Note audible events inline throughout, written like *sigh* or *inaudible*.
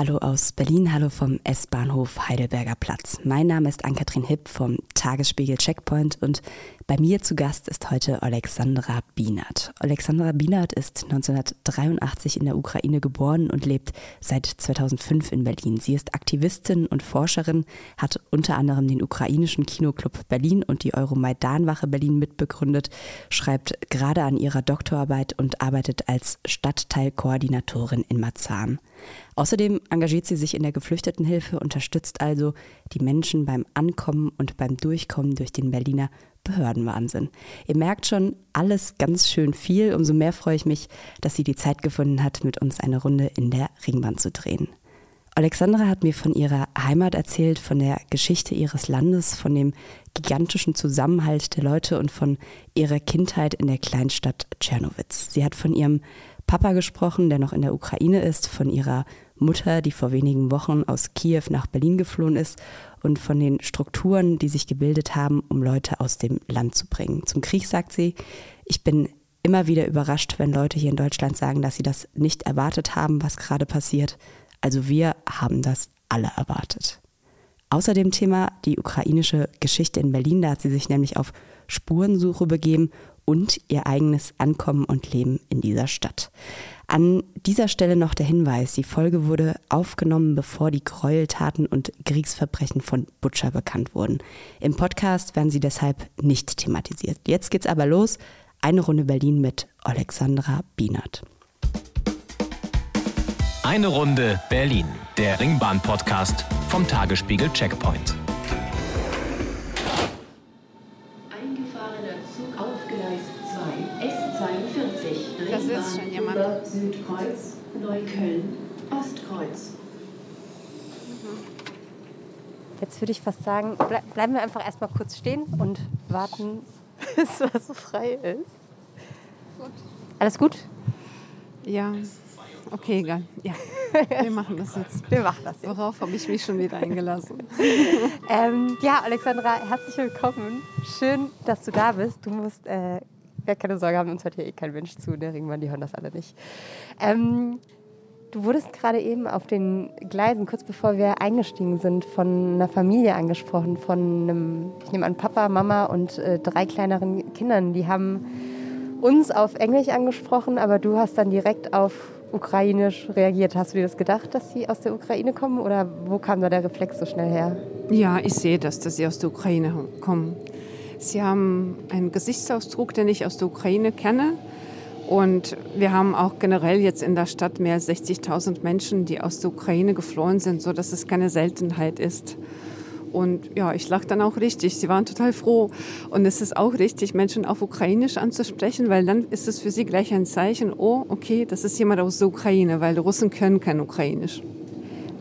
Hallo aus Berlin, hallo vom S-Bahnhof Heidelberger Platz. Mein Name ist Ann-Kathrin Hipp vom Tagesspiegel Checkpoint und bei mir zu Gast ist heute Alexandra Bienert. Alexandra Bienert ist 1983 in der Ukraine geboren und lebt seit 2005 in Berlin. Sie ist Aktivistin und Forscherin, hat unter anderem den ukrainischen Kinoclub Berlin und die Euromaidan-Wache Berlin mitbegründet, schreibt gerade an ihrer Doktorarbeit und arbeitet als Stadtteilkoordinatorin in Marzahn. Außerdem engagiert sie sich in der Geflüchtetenhilfe, unterstützt also die Menschen beim Ankommen und beim Durchkommen durch den Berliner Behördenwahnsinn. Ihr merkt schon, alles ganz schön viel. Umso mehr freue ich mich, dass sie die Zeit gefunden hat, mit uns eine Runde in der Ringbahn zu drehen. Alexandra hat mir von ihrer Heimat erzählt, von der Geschichte ihres Landes, von dem gigantischen Zusammenhalt der Leute und von ihrer Kindheit in der Kleinstadt Tschernowitz. Sie hat von ihrem Papa gesprochen, der noch in der Ukraine ist, von ihrer Mutter, die vor wenigen Wochen aus Kiew nach Berlin geflohen ist und von den Strukturen, die sich gebildet haben, um Leute aus dem Land zu bringen. Zum Krieg sagt sie, ich bin immer wieder überrascht, wenn Leute hier in Deutschland sagen, dass sie das nicht erwartet haben, was gerade passiert. Also wir haben das alle erwartet. Außer dem Thema die ukrainische Geschichte in Berlin, da hat sie sich nämlich auf Spurensuche begeben und ihr eigenes Ankommen und Leben in dieser Stadt. An dieser Stelle noch der Hinweis, die Folge wurde aufgenommen, bevor die Gräueltaten und Kriegsverbrechen von Butcher bekannt wurden. Im Podcast werden sie deshalb nicht thematisiert. Jetzt geht's aber los. Eine Runde Berlin mit Alexandra Bienert. Eine Runde Berlin, der Ringbahn-Podcast vom Tagesspiegel Checkpoint. Ist schon jemand. Südkreuz, Neukölln, Ostkreuz. Jetzt würde ich fast sagen, ble bleiben wir einfach erstmal kurz stehen und warten, *laughs* bis was so frei ist. Gut. Alles gut? Ja. Okay, egal. Ja, wir machen das jetzt. *laughs* Wir machen das jetzt. Worauf habe ich mich schon wieder eingelassen? *laughs* ähm, ja, Alexandra, herzlich willkommen. Schön, dass du da bist. Du musst äh, ja, keine Sorge, haben uns hört hier eh kein Mensch zu, der Ringmann, die hören das alle nicht. Ähm, du wurdest gerade eben auf den Gleisen, kurz bevor wir eingestiegen sind, von einer Familie angesprochen, von einem, ich nehme an, Papa, Mama und äh, drei kleineren Kindern. Die haben uns auf Englisch angesprochen, aber du hast dann direkt auf Ukrainisch reagiert. Hast du dir das gedacht, dass sie aus der Ukraine kommen oder wo kam da der Reflex so schnell her? Ja, ich sehe das, dass sie aus der Ukraine kommen. Sie haben einen Gesichtsausdruck, den ich aus der Ukraine kenne. Und wir haben auch generell jetzt in der Stadt mehr als 60.000 Menschen, die aus der Ukraine geflohen sind, sodass es keine Seltenheit ist. Und ja, ich lache dann auch richtig. Sie waren total froh. Und es ist auch richtig, Menschen auf Ukrainisch anzusprechen, weil dann ist es für sie gleich ein Zeichen, oh, okay, das ist jemand aus der Ukraine, weil Russen können kein Ukrainisch.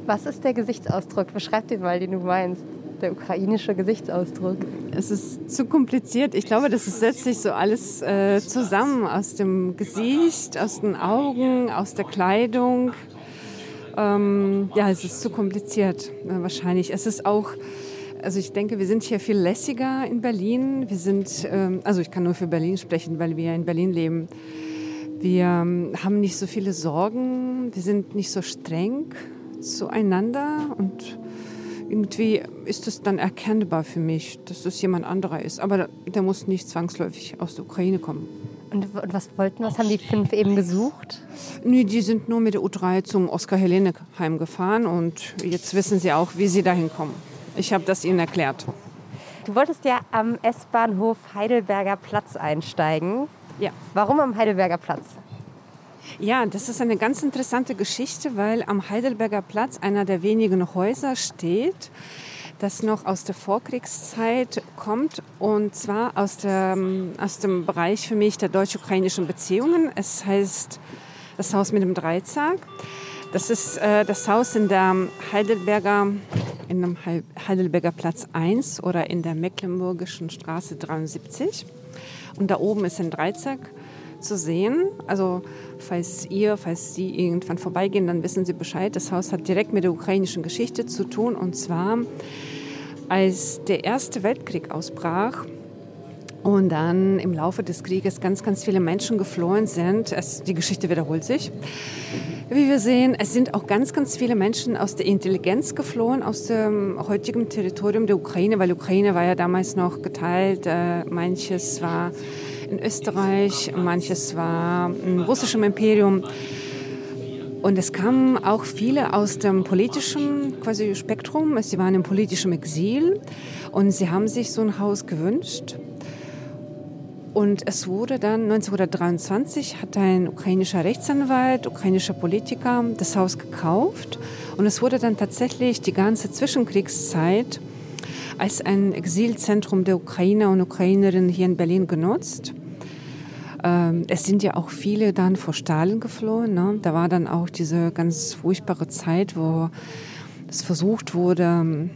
Was ist der Gesichtsausdruck? Beschreib den mal, den du meinst der ukrainische Gesichtsausdruck? Es ist zu kompliziert. Ich glaube, das setzt sich so alles äh, zusammen aus dem Gesicht, aus den Augen, aus der Kleidung. Ähm, ja, es ist zu kompliziert äh, wahrscheinlich. Es ist auch, also ich denke, wir sind hier viel lässiger in Berlin. Wir sind, ähm, also ich kann nur für Berlin sprechen, weil wir in Berlin leben. Wir ähm, haben nicht so viele Sorgen, wir sind nicht so streng zueinander und irgendwie ist es dann erkennbar für mich, dass es jemand anderer ist. Aber der muss nicht zwangsläufig aus der Ukraine kommen. Und was wollten, was haben die fünf eben gesucht? Nee, die sind nur mit der U3 zum Oskar-Helene-Heim gefahren und jetzt wissen sie auch, wie sie dahin kommen. Ich habe das ihnen erklärt. Du wolltest ja am S-Bahnhof Heidelberger Platz einsteigen. Ja. Warum am Heidelberger Platz? Ja, das ist eine ganz interessante Geschichte, weil am Heidelberger Platz einer der wenigen Häuser steht, das noch aus der Vorkriegszeit kommt und zwar aus, der, aus dem Bereich für mich der deutsch-ukrainischen Beziehungen. Es heißt das Haus mit dem Dreizack. Das ist äh, das Haus in der Heidelberger, in dem Heidelberger Platz 1 oder in der Mecklenburgischen Straße 73. Und da oben ist ein Dreizack zu sehen. Also falls ihr, falls Sie irgendwann vorbeigehen, dann wissen Sie Bescheid. Das Haus hat direkt mit der ukrainischen Geschichte zu tun. Und zwar, als der Erste Weltkrieg ausbrach, und dann im Laufe des Krieges ganz, ganz viele Menschen geflohen sind. Es, die Geschichte wiederholt sich. Wie wir sehen, es sind auch ganz, ganz viele Menschen aus der Intelligenz geflohen, aus dem heutigen Territorium der Ukraine, weil Ukraine war ja damals noch geteilt. Äh, manches war in Österreich, manches war im russischen Imperium. Und es kamen auch viele aus dem politischen quasi Spektrum. Sie waren im politischen Exil und sie haben sich so ein Haus gewünscht. Und es wurde dann 1923 hat ein ukrainischer Rechtsanwalt, ukrainischer Politiker das Haus gekauft und es wurde dann tatsächlich die ganze Zwischenkriegszeit als ein Exilzentrum der Ukrainer und Ukrainerinnen hier in Berlin genutzt. Ähm, es sind ja auch viele dann vor Stalin geflohen. Ne? Da war dann auch diese ganz furchtbare Zeit, wo es versucht wurde,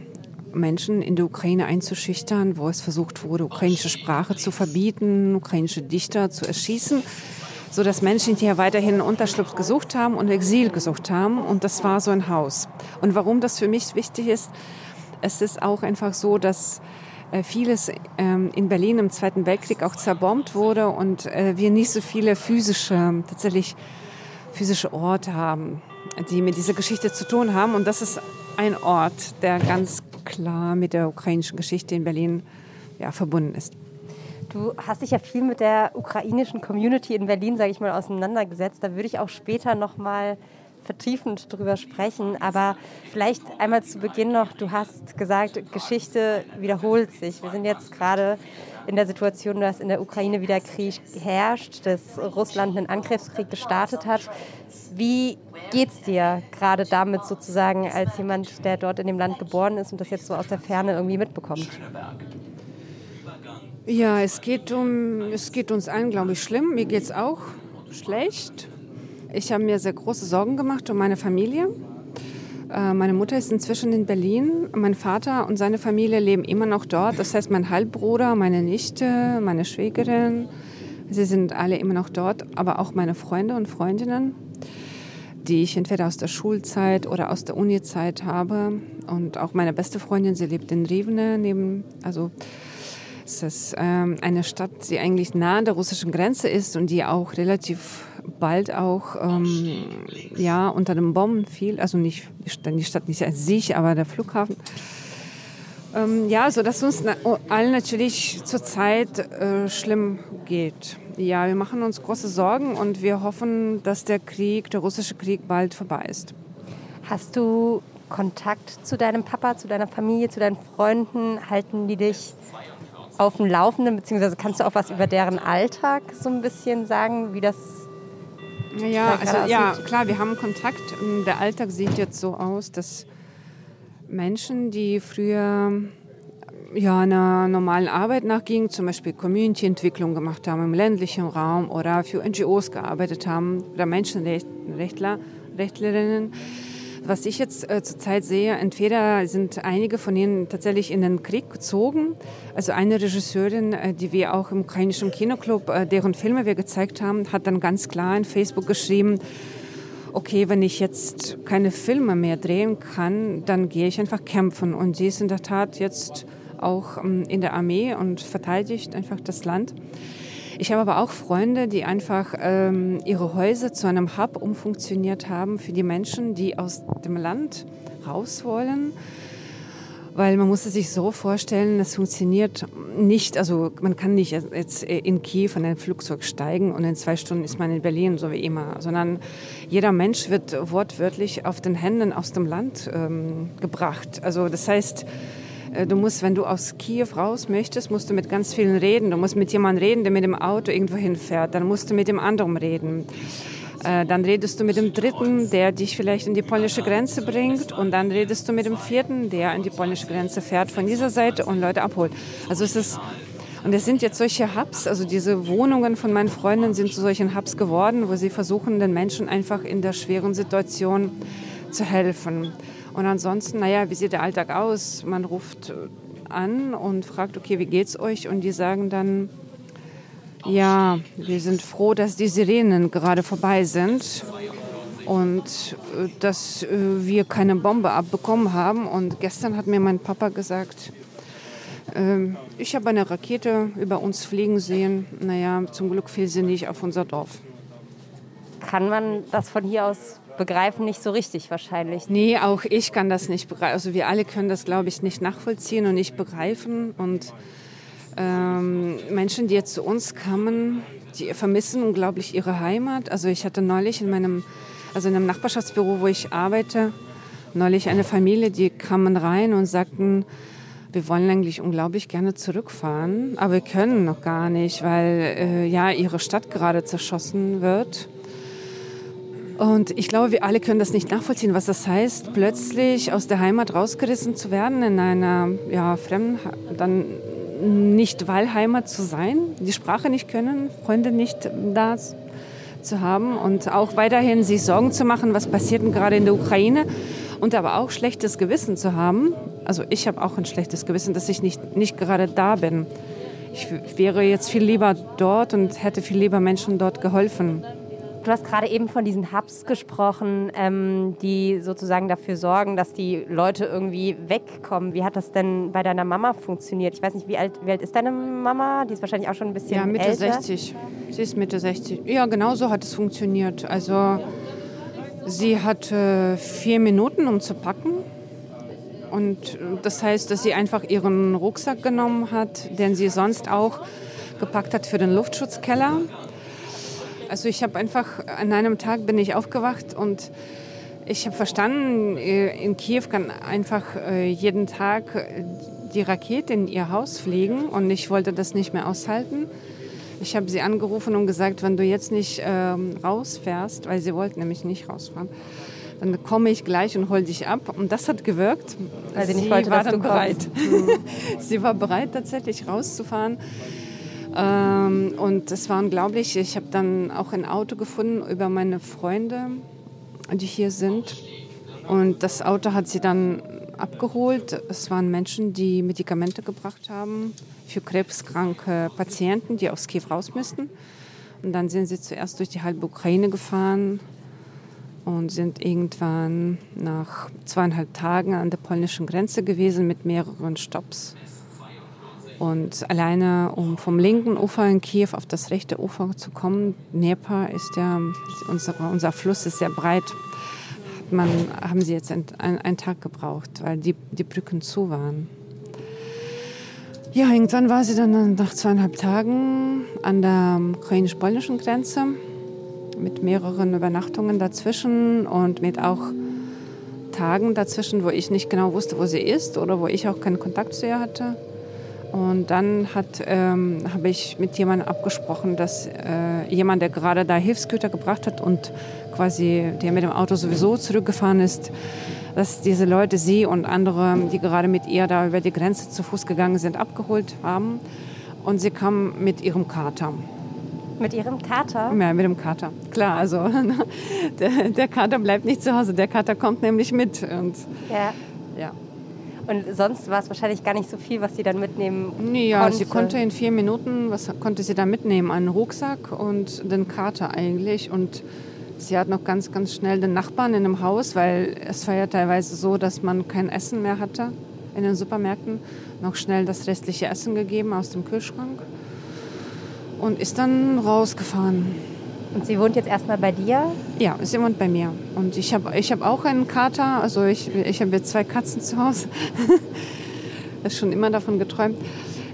Menschen in der Ukraine einzuschüchtern, wo es versucht wurde, ukrainische Sprache zu verbieten, ukrainische Dichter zu erschießen, so dass Menschen hier weiterhin Unterschlupf gesucht haben und Exil gesucht haben. Und das war so ein Haus. Und warum das für mich wichtig ist, es ist auch einfach so, dass äh, vieles ähm, in Berlin im Zweiten Weltkrieg auch zerbombt wurde und äh, wir nicht so viele physische, tatsächlich physische Orte haben, die mit dieser Geschichte zu tun haben. Und das ist ein Ort, der ganz klar mit der ukrainischen Geschichte in Berlin ja, verbunden ist. Du hast dich ja viel mit der ukrainischen Community in Berlin, sage ich mal, auseinandergesetzt. Da würde ich auch später noch mal vertiefend drüber sprechen. Aber vielleicht einmal zu Beginn noch, du hast gesagt, Geschichte wiederholt sich. Wir sind jetzt gerade in der Situation, dass in der Ukraine wieder Krieg herrscht, dass Russland einen Angriffskrieg gestartet hat. Wie geht es dir gerade damit sozusagen als jemand, der dort in dem Land geboren ist und das jetzt so aus der Ferne irgendwie mitbekommt? Ja, es geht, um, es geht uns allen, glaube ich, schlimm. Mir geht es auch schlecht. Ich habe mir sehr große Sorgen gemacht um meine Familie. Äh, meine Mutter ist inzwischen in Berlin. Mein Vater und seine Familie leben immer noch dort. Das heißt, mein Halbbruder, meine Nichte, meine Schwägerin, sie sind alle immer noch dort, aber auch meine Freunde und Freundinnen, die ich entweder aus der Schulzeit oder aus der Uni-Zeit habe. Und auch meine beste Freundin, sie lebt in Rivne, neben, also es ist ähm, eine Stadt, die eigentlich nah an der russischen Grenze ist und die auch relativ bald auch ähm, ja, unter den Bomben fiel. Also nicht die Stadt nicht als sich, aber der Flughafen. Ähm, ja, so dass uns na allen natürlich zurzeit äh, schlimm geht. Ja, wir machen uns große Sorgen und wir hoffen, dass der Krieg, der russische Krieg, bald vorbei ist. Hast du Kontakt zu deinem Papa, zu deiner Familie, zu deinen Freunden? Halten die dich auf dem Laufenden, beziehungsweise kannst du auch was über deren Alltag so ein bisschen sagen, wie das ja, also, ja, klar, wir haben Kontakt. Der Alltag sieht jetzt so aus, dass Menschen, die früher ja, einer normalen Arbeit nachgingen, zum Beispiel Community-Entwicklung gemacht haben im ländlichen Raum oder für NGOs gearbeitet haben oder Menschenrechtler, Rechtlerinnen, was ich jetzt äh, zurzeit sehe, entweder sind einige von ihnen tatsächlich in den Krieg gezogen. Also eine Regisseurin, äh, die wir auch im ukrainischen Kinoclub, äh, deren Filme wir gezeigt haben, hat dann ganz klar in Facebook geschrieben, okay, wenn ich jetzt keine Filme mehr drehen kann, dann gehe ich einfach kämpfen. Und sie ist in der Tat jetzt auch ähm, in der Armee und verteidigt einfach das Land. Ich habe aber auch Freunde, die einfach ähm, ihre Häuser zu einem Hub umfunktioniert haben für die Menschen, die aus dem Land raus wollen. Weil man muss es sich so vorstellen, das funktioniert nicht, also man kann nicht jetzt in Kiew in ein Flugzeug steigen und in zwei Stunden ist man in Berlin, so wie immer, sondern jeder Mensch wird wortwörtlich auf den Händen aus dem Land ähm, gebracht. Also das heißt, du musst, wenn du aus Kiew raus möchtest, musst du mit ganz vielen reden. Du musst mit jemandem reden, der mit dem Auto irgendwo hinfährt. Dann musst du mit dem anderen reden. Äh, dann redest du mit dem Dritten, der dich vielleicht in die polnische Grenze bringt. Und dann redest du mit dem Vierten, der in die polnische Grenze fährt von dieser Seite und Leute abholt. Also es ist und es sind jetzt solche Hubs, also diese Wohnungen von meinen Freunden sind zu solchen Hubs geworden, wo sie versuchen, den Menschen einfach in der schweren Situation zu helfen. Und ansonsten, naja, wie sieht der Alltag aus? Man ruft an und fragt, okay, wie geht's euch? Und die sagen dann, ja, wir sind froh, dass die Sirenen gerade vorbei sind und äh, dass äh, wir keine Bombe abbekommen haben. Und gestern hat mir mein Papa gesagt, Ähm, ich habe eine Rakete über uns fliegen sehen. Naja, zum Glück fiel sie nicht auf unser Dorf. Kann man das von hier aus begreifen? Nicht so richtig wahrscheinlich. Nee, auch ich kann das nicht begreifen. Also wir alle können das, glaube ich, nicht nachvollziehen und nicht begreifen. Und ähm, Menschen, die jetzt zu uns kamen, die vermissen unglaublich ihre Heimat. Also ich hatte neulich in meinem, also in einem Nachbarschaftsbüro, wo ich arbeite, neulich eine Familie, die kamen rein und sagten, wir wollen eigentlich unglaublich gerne zurückfahren, aber wir können noch gar nicht, weil äh, ja ihre Stadt gerade zerschossen wird. Und ich glaube, wir alle können das nicht nachvollziehen, was das heißt, plötzlich aus der Heimat rausgerissen zu werden, in einer ja, fremden, dann nicht Wahlheimat zu sein, die Sprache nicht können, Freunde nicht da zu haben und auch weiterhin sich Sorgen zu machen, was passiert denn gerade in der Ukraine und aber auch schlechtes Gewissen zu haben. Also ich habe auch ein schlechtes Gewissen, dass ich nicht, nicht gerade da bin. Ich wäre jetzt viel lieber dort und hätte viel lieber Menschen dort geholfen. Du hast gerade eben von diesen Hubs gesprochen, ähm, die sozusagen dafür sorgen, dass die Leute irgendwie wegkommen. Wie hat das denn bei deiner Mama funktioniert? Ich weiß nicht, wie alt, wie alt ist deine Mama? Die ist wahrscheinlich auch schon ein bisschen Ja, Mitte älter. 60. Sie ist Mitte 60. Ja, genau so hat es funktioniert. Also sie hatte vier Minuten, um zu packen. Und das heißt, dass sie einfach ihren Rucksack genommen hat, den sie sonst auch gepackt hat für den Luftschutzkeller. Also ich habe einfach, an einem Tag bin ich aufgewacht und ich habe verstanden, äh, in Kiew kann einfach äh, jeden Tag äh, die Rakete in ihr Haus fliegen und ich wollte das nicht mehr aushalten. Ich habe sie angerufen und gesagt, wenn du jetzt nicht ähm, rausfährst, weil sie wollte nämlich nicht rausfahren, dann komme ich gleich und hol dich ab. Und das hat gewirkt. Weil sie nicht wollte, war dass du bereit. *laughs* sie war bereit, tatsächlich rauszufahren. Ähm, und es war unglaublich. Ich habe dann auch ein Auto gefunden über meine Freunde, die hier sind. Und das Auto hat sie dann abgeholt. Es waren Menschen, die Medikamente gebracht haben für krebskranke Patienten, die aus Kiew raus müssten. Und dann sind sie zuerst durch die halbe Ukraine gefahren und sind irgendwann nach zweieinhalb Tagen an der polnischen Grenze gewesen mit mehreren Stops. Und alleine, um vom linken Ufer in Kiew auf das rechte Ufer zu kommen, Dnieper ist ja, unsere, unser Fluss ist sehr breit, hat man, haben sie jetzt einen, einen Tag gebraucht, weil die, die Brücken zu waren. Ja, irgendwann war sie dann nach zweieinhalb Tagen an der ukrainisch-polnischen Grenze mit mehreren Übernachtungen dazwischen und mit auch Tagen dazwischen, wo ich nicht genau wusste, wo sie ist oder wo ich auch keinen Kontakt zu ihr hatte. Und dann ähm, habe ich mit jemandem abgesprochen, dass äh, jemand, der gerade da Hilfsgüter gebracht hat und quasi der mit dem Auto sowieso zurückgefahren ist, dass diese Leute sie und andere, die gerade mit ihr da über die Grenze zu Fuß gegangen sind, abgeholt haben. Und sie kam mit ihrem Kater. Mit ihrem Kater? Ja, mit dem Kater. Klar, also *laughs* der, der Kater bleibt nicht zu Hause, der Kater kommt nämlich mit. Und, Ja. ja. Und sonst war es wahrscheinlich gar nicht so viel, was sie dann mitnehmen Ja, konnte. sie konnte in vier Minuten, was konnte sie da mitnehmen? Einen Rucksack und den Kater eigentlich. Und sie hat noch ganz, ganz schnell den Nachbarn in dem Haus, weil es war ja teilweise so, dass man kein Essen mehr hatte in den Supermärkten, noch schnell das restliche Essen gegeben aus dem Kühlschrank und ist dann rausgefahren. Und sie wohnt jetzt erstmal bei dir? Ja, sie wohnt bei mir. Und ich habe ich hab auch einen Kater. Also ich, ich habe jetzt zwei Katzen zu Hause. *laughs* schon immer davon geträumt.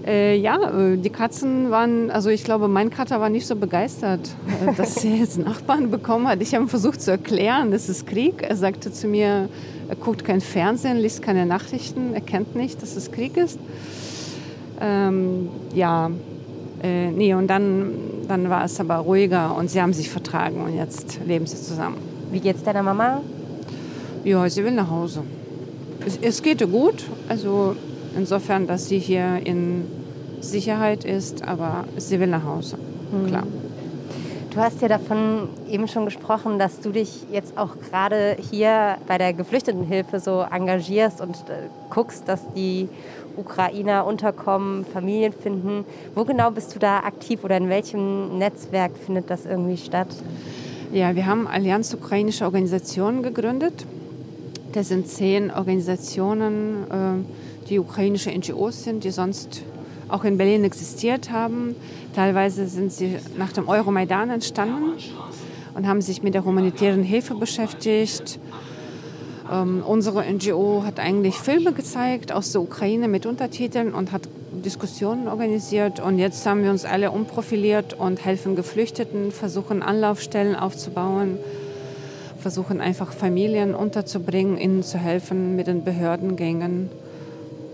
Äh, ja, äh, die Katzen waren, also ich glaube, mein Kater war nicht so begeistert, äh, *laughs* dass er jetzt Nachbarn bekommen hat. Ich habe versucht zu erklären, das ist Krieg. Er sagte zu mir, er guckt kein Fernsehen, liest keine Nachrichten, er kennt nicht, dass es Krieg ist. Ähm, ja, äh, nee, und dann, dann war es aber ruhiger und sie haben sich vertragen und jetzt leben sie zusammen. Wie geht's deiner Mama? Ja, sie will nach Hause. Es, es geht ihr gut, also insofern, dass sie hier in Sicherheit ist, aber sie will nach Hause, klar. Du hast ja davon eben schon gesprochen, dass du dich jetzt auch gerade hier bei der Geflüchtetenhilfe so engagierst und äh, guckst, dass die Ukrainer unterkommen, Familien finden. Wo genau bist du da aktiv oder in welchem Netzwerk findet das irgendwie statt? Ja, wir haben Allianz Ukrainische Organisationen gegründet. Das sind zehn Organisationen, äh, die ukrainische NGOs sind, die sonst auch in Berlin existiert haben. Teilweise sind sie nach dem Euromaidan entstanden und haben sich mit der humanitären Hilfe beschäftigt. Ähm, unsere NGO hat eigentlich Filme gezeigt aus der Ukraine mit Untertiteln und hat Diskussionen organisiert. Und jetzt haben wir uns alle umprofiliert und helfen Geflüchteten, versuchen Anlaufstellen aufzubauen, versuchen einfach Familien unterzubringen, ihnen zu helfen mit den Behördengängen.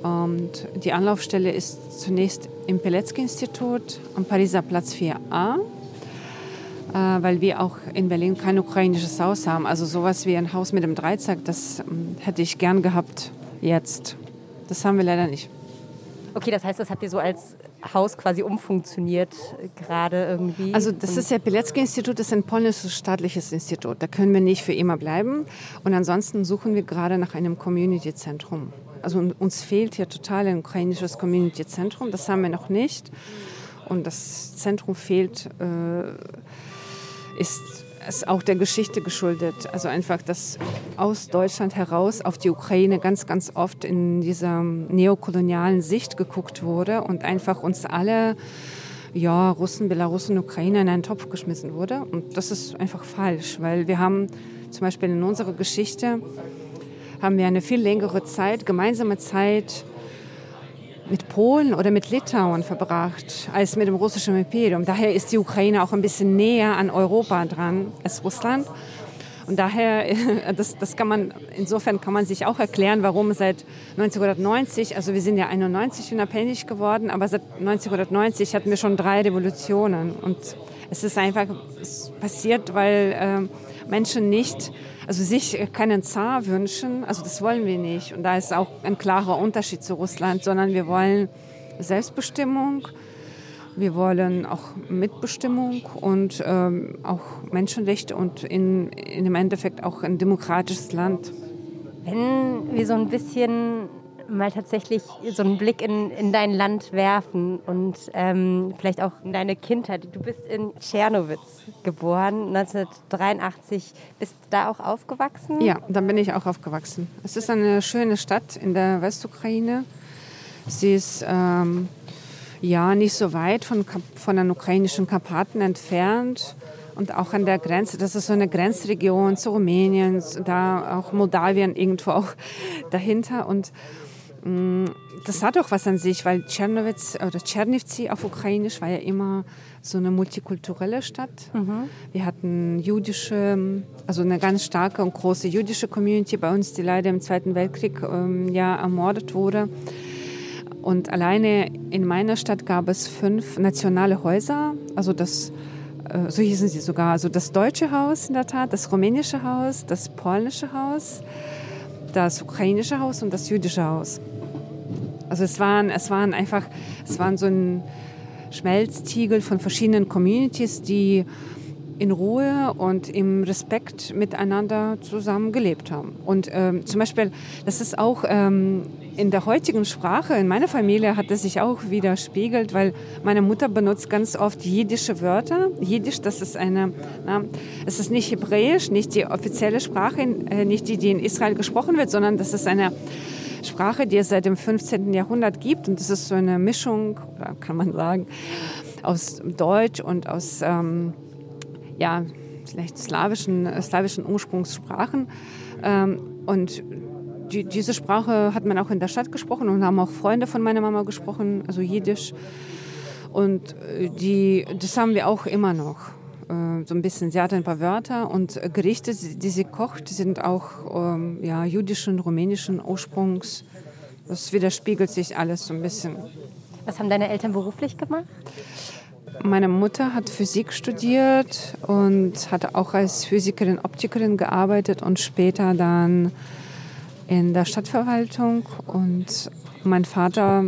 Und die Anlaufstelle ist zunächst im Pilecki-Institut am Pariser Platz 4a, äh, weil wir auch in Berlin kein ukrainisches Haus haben. Also sowas wie ein Haus mit einem Dreizack, das ähm, hätte ich gern gehabt jetzt. Das haben wir leider nicht. Okay, das heißt, das habt ihr so als Haus quasi umfunktioniert gerade irgendwie? Also das ist ja Pilecki-Institut, das ist ein polnisches staatliches Institut. Da können wir nicht für immer bleiben. Und ansonsten suchen wir gerade nach einem Community-Zentrum. Also uns fehlt hier total ein ukrainisches Community-Zentrum. Das haben wir noch nicht. Und das Zentrum fehlt, äh, ist ist auch der Geschichte geschuldet. Also einfach, dass aus Deutschland heraus auf die Ukraine ganz, ganz oft in dieser neokolonialen Sicht geguckt wurde und einfach uns alle, ja, Russen, Belarusen, Ukrainer in einen Topf geschmissen wurde. Und das ist einfach falsch, weil wir haben zum Beispiel in unserer Geschichte haben wir eine viel längere Zeit, gemeinsame Zeit mit Polen oder mit Litauen verbracht als mit dem russischen Imperium. Daher ist die Ukraine auch ein bisschen näher an Europa dran als Russland. Und daher, *laughs* das, das kann man, insofern kann man sich auch erklären, warum seit 1990, also wir sind ja 91 unabhängig geworden, aber seit 1990 hatten wir schon drei Revolutionen. Und es ist einfach passiert, weil äh, Menschen nicht also sich keinen Zar wünschen, also das wollen wir nicht. Und da ist auch ein klarer Unterschied zu Russland, sondern wir wollen Selbstbestimmung, wir wollen auch Mitbestimmung und ähm, auch Menschenrechte und in, in im Endeffekt auch ein demokratisches Land. Wenn wir so ein bisschen mal tatsächlich so einen Blick in, in dein Land werfen und ähm, vielleicht auch in deine Kindheit. Du bist in Tschernowitz geboren, 1983. Bist da auch aufgewachsen? Ja, da bin ich auch aufgewachsen. Es ist eine schöne Stadt in der Westukraine. Sie ist ähm, ja nicht so weit von, von den ukrainischen Karpaten entfernt und auch an der Grenze. Das ist so eine Grenzregion zu Rumänien, da auch Moldawien irgendwo auch dahinter und das hat auch was an sich, weil Tschernowitz oder Tschernivtsi auf Ukrainisch war ja immer so eine multikulturelle Stadt. Mhm. Wir hatten jüdische, also eine ganz starke und große jüdische Community bei uns, die leider im Zweiten Weltkrieg ähm, ja ermordet wurde. Und alleine in meiner Stadt gab es fünf nationale Häuser, also das äh, so hießen sie sogar, also das deutsche Haus in der Tat, das rumänische Haus, das polnische Haus, das ukrainische Haus und das jüdische Haus. Also es waren, es waren einfach, es waren so ein Schmelztiegel von verschiedenen Communities, die in Ruhe und im Respekt miteinander zusammen gelebt haben. Und ähm, zum Beispiel, das ist auch ähm, in der heutigen Sprache, in meiner Familie hat es sich auch widerspiegelt, weil meine Mutter benutzt ganz oft jiddische Wörter. Jiddisch, das ist eine, na, es ist nicht hebräisch, nicht die offizielle Sprache, äh, nicht die, die in Israel gesprochen wird, sondern das ist eine Sprache, die es seit dem 15. Jahrhundert gibt. Und das ist so eine Mischung, kann man sagen, aus Deutsch und aus ähm, ja, vielleicht slawischen, slawischen Ursprungssprachen. Ähm, und die, diese Sprache hat man auch in der Stadt gesprochen und haben auch Freunde von meiner Mama gesprochen, also Jiddisch. Und äh, die, das haben wir auch immer noch. Äh, so ein bisschen, sie hat ein paar Wörter und Gerichte, die sie kocht, sind auch ähm, ja, jüdischen, rumänischen Ursprungs. Das widerspiegelt sich alles so ein bisschen. Was haben deine Eltern beruflich gemacht? Meine Mutter hat Physik studiert und hat auch als Physikerin, Optikerin gearbeitet und später dann in der Stadtverwaltung. Und mein Vater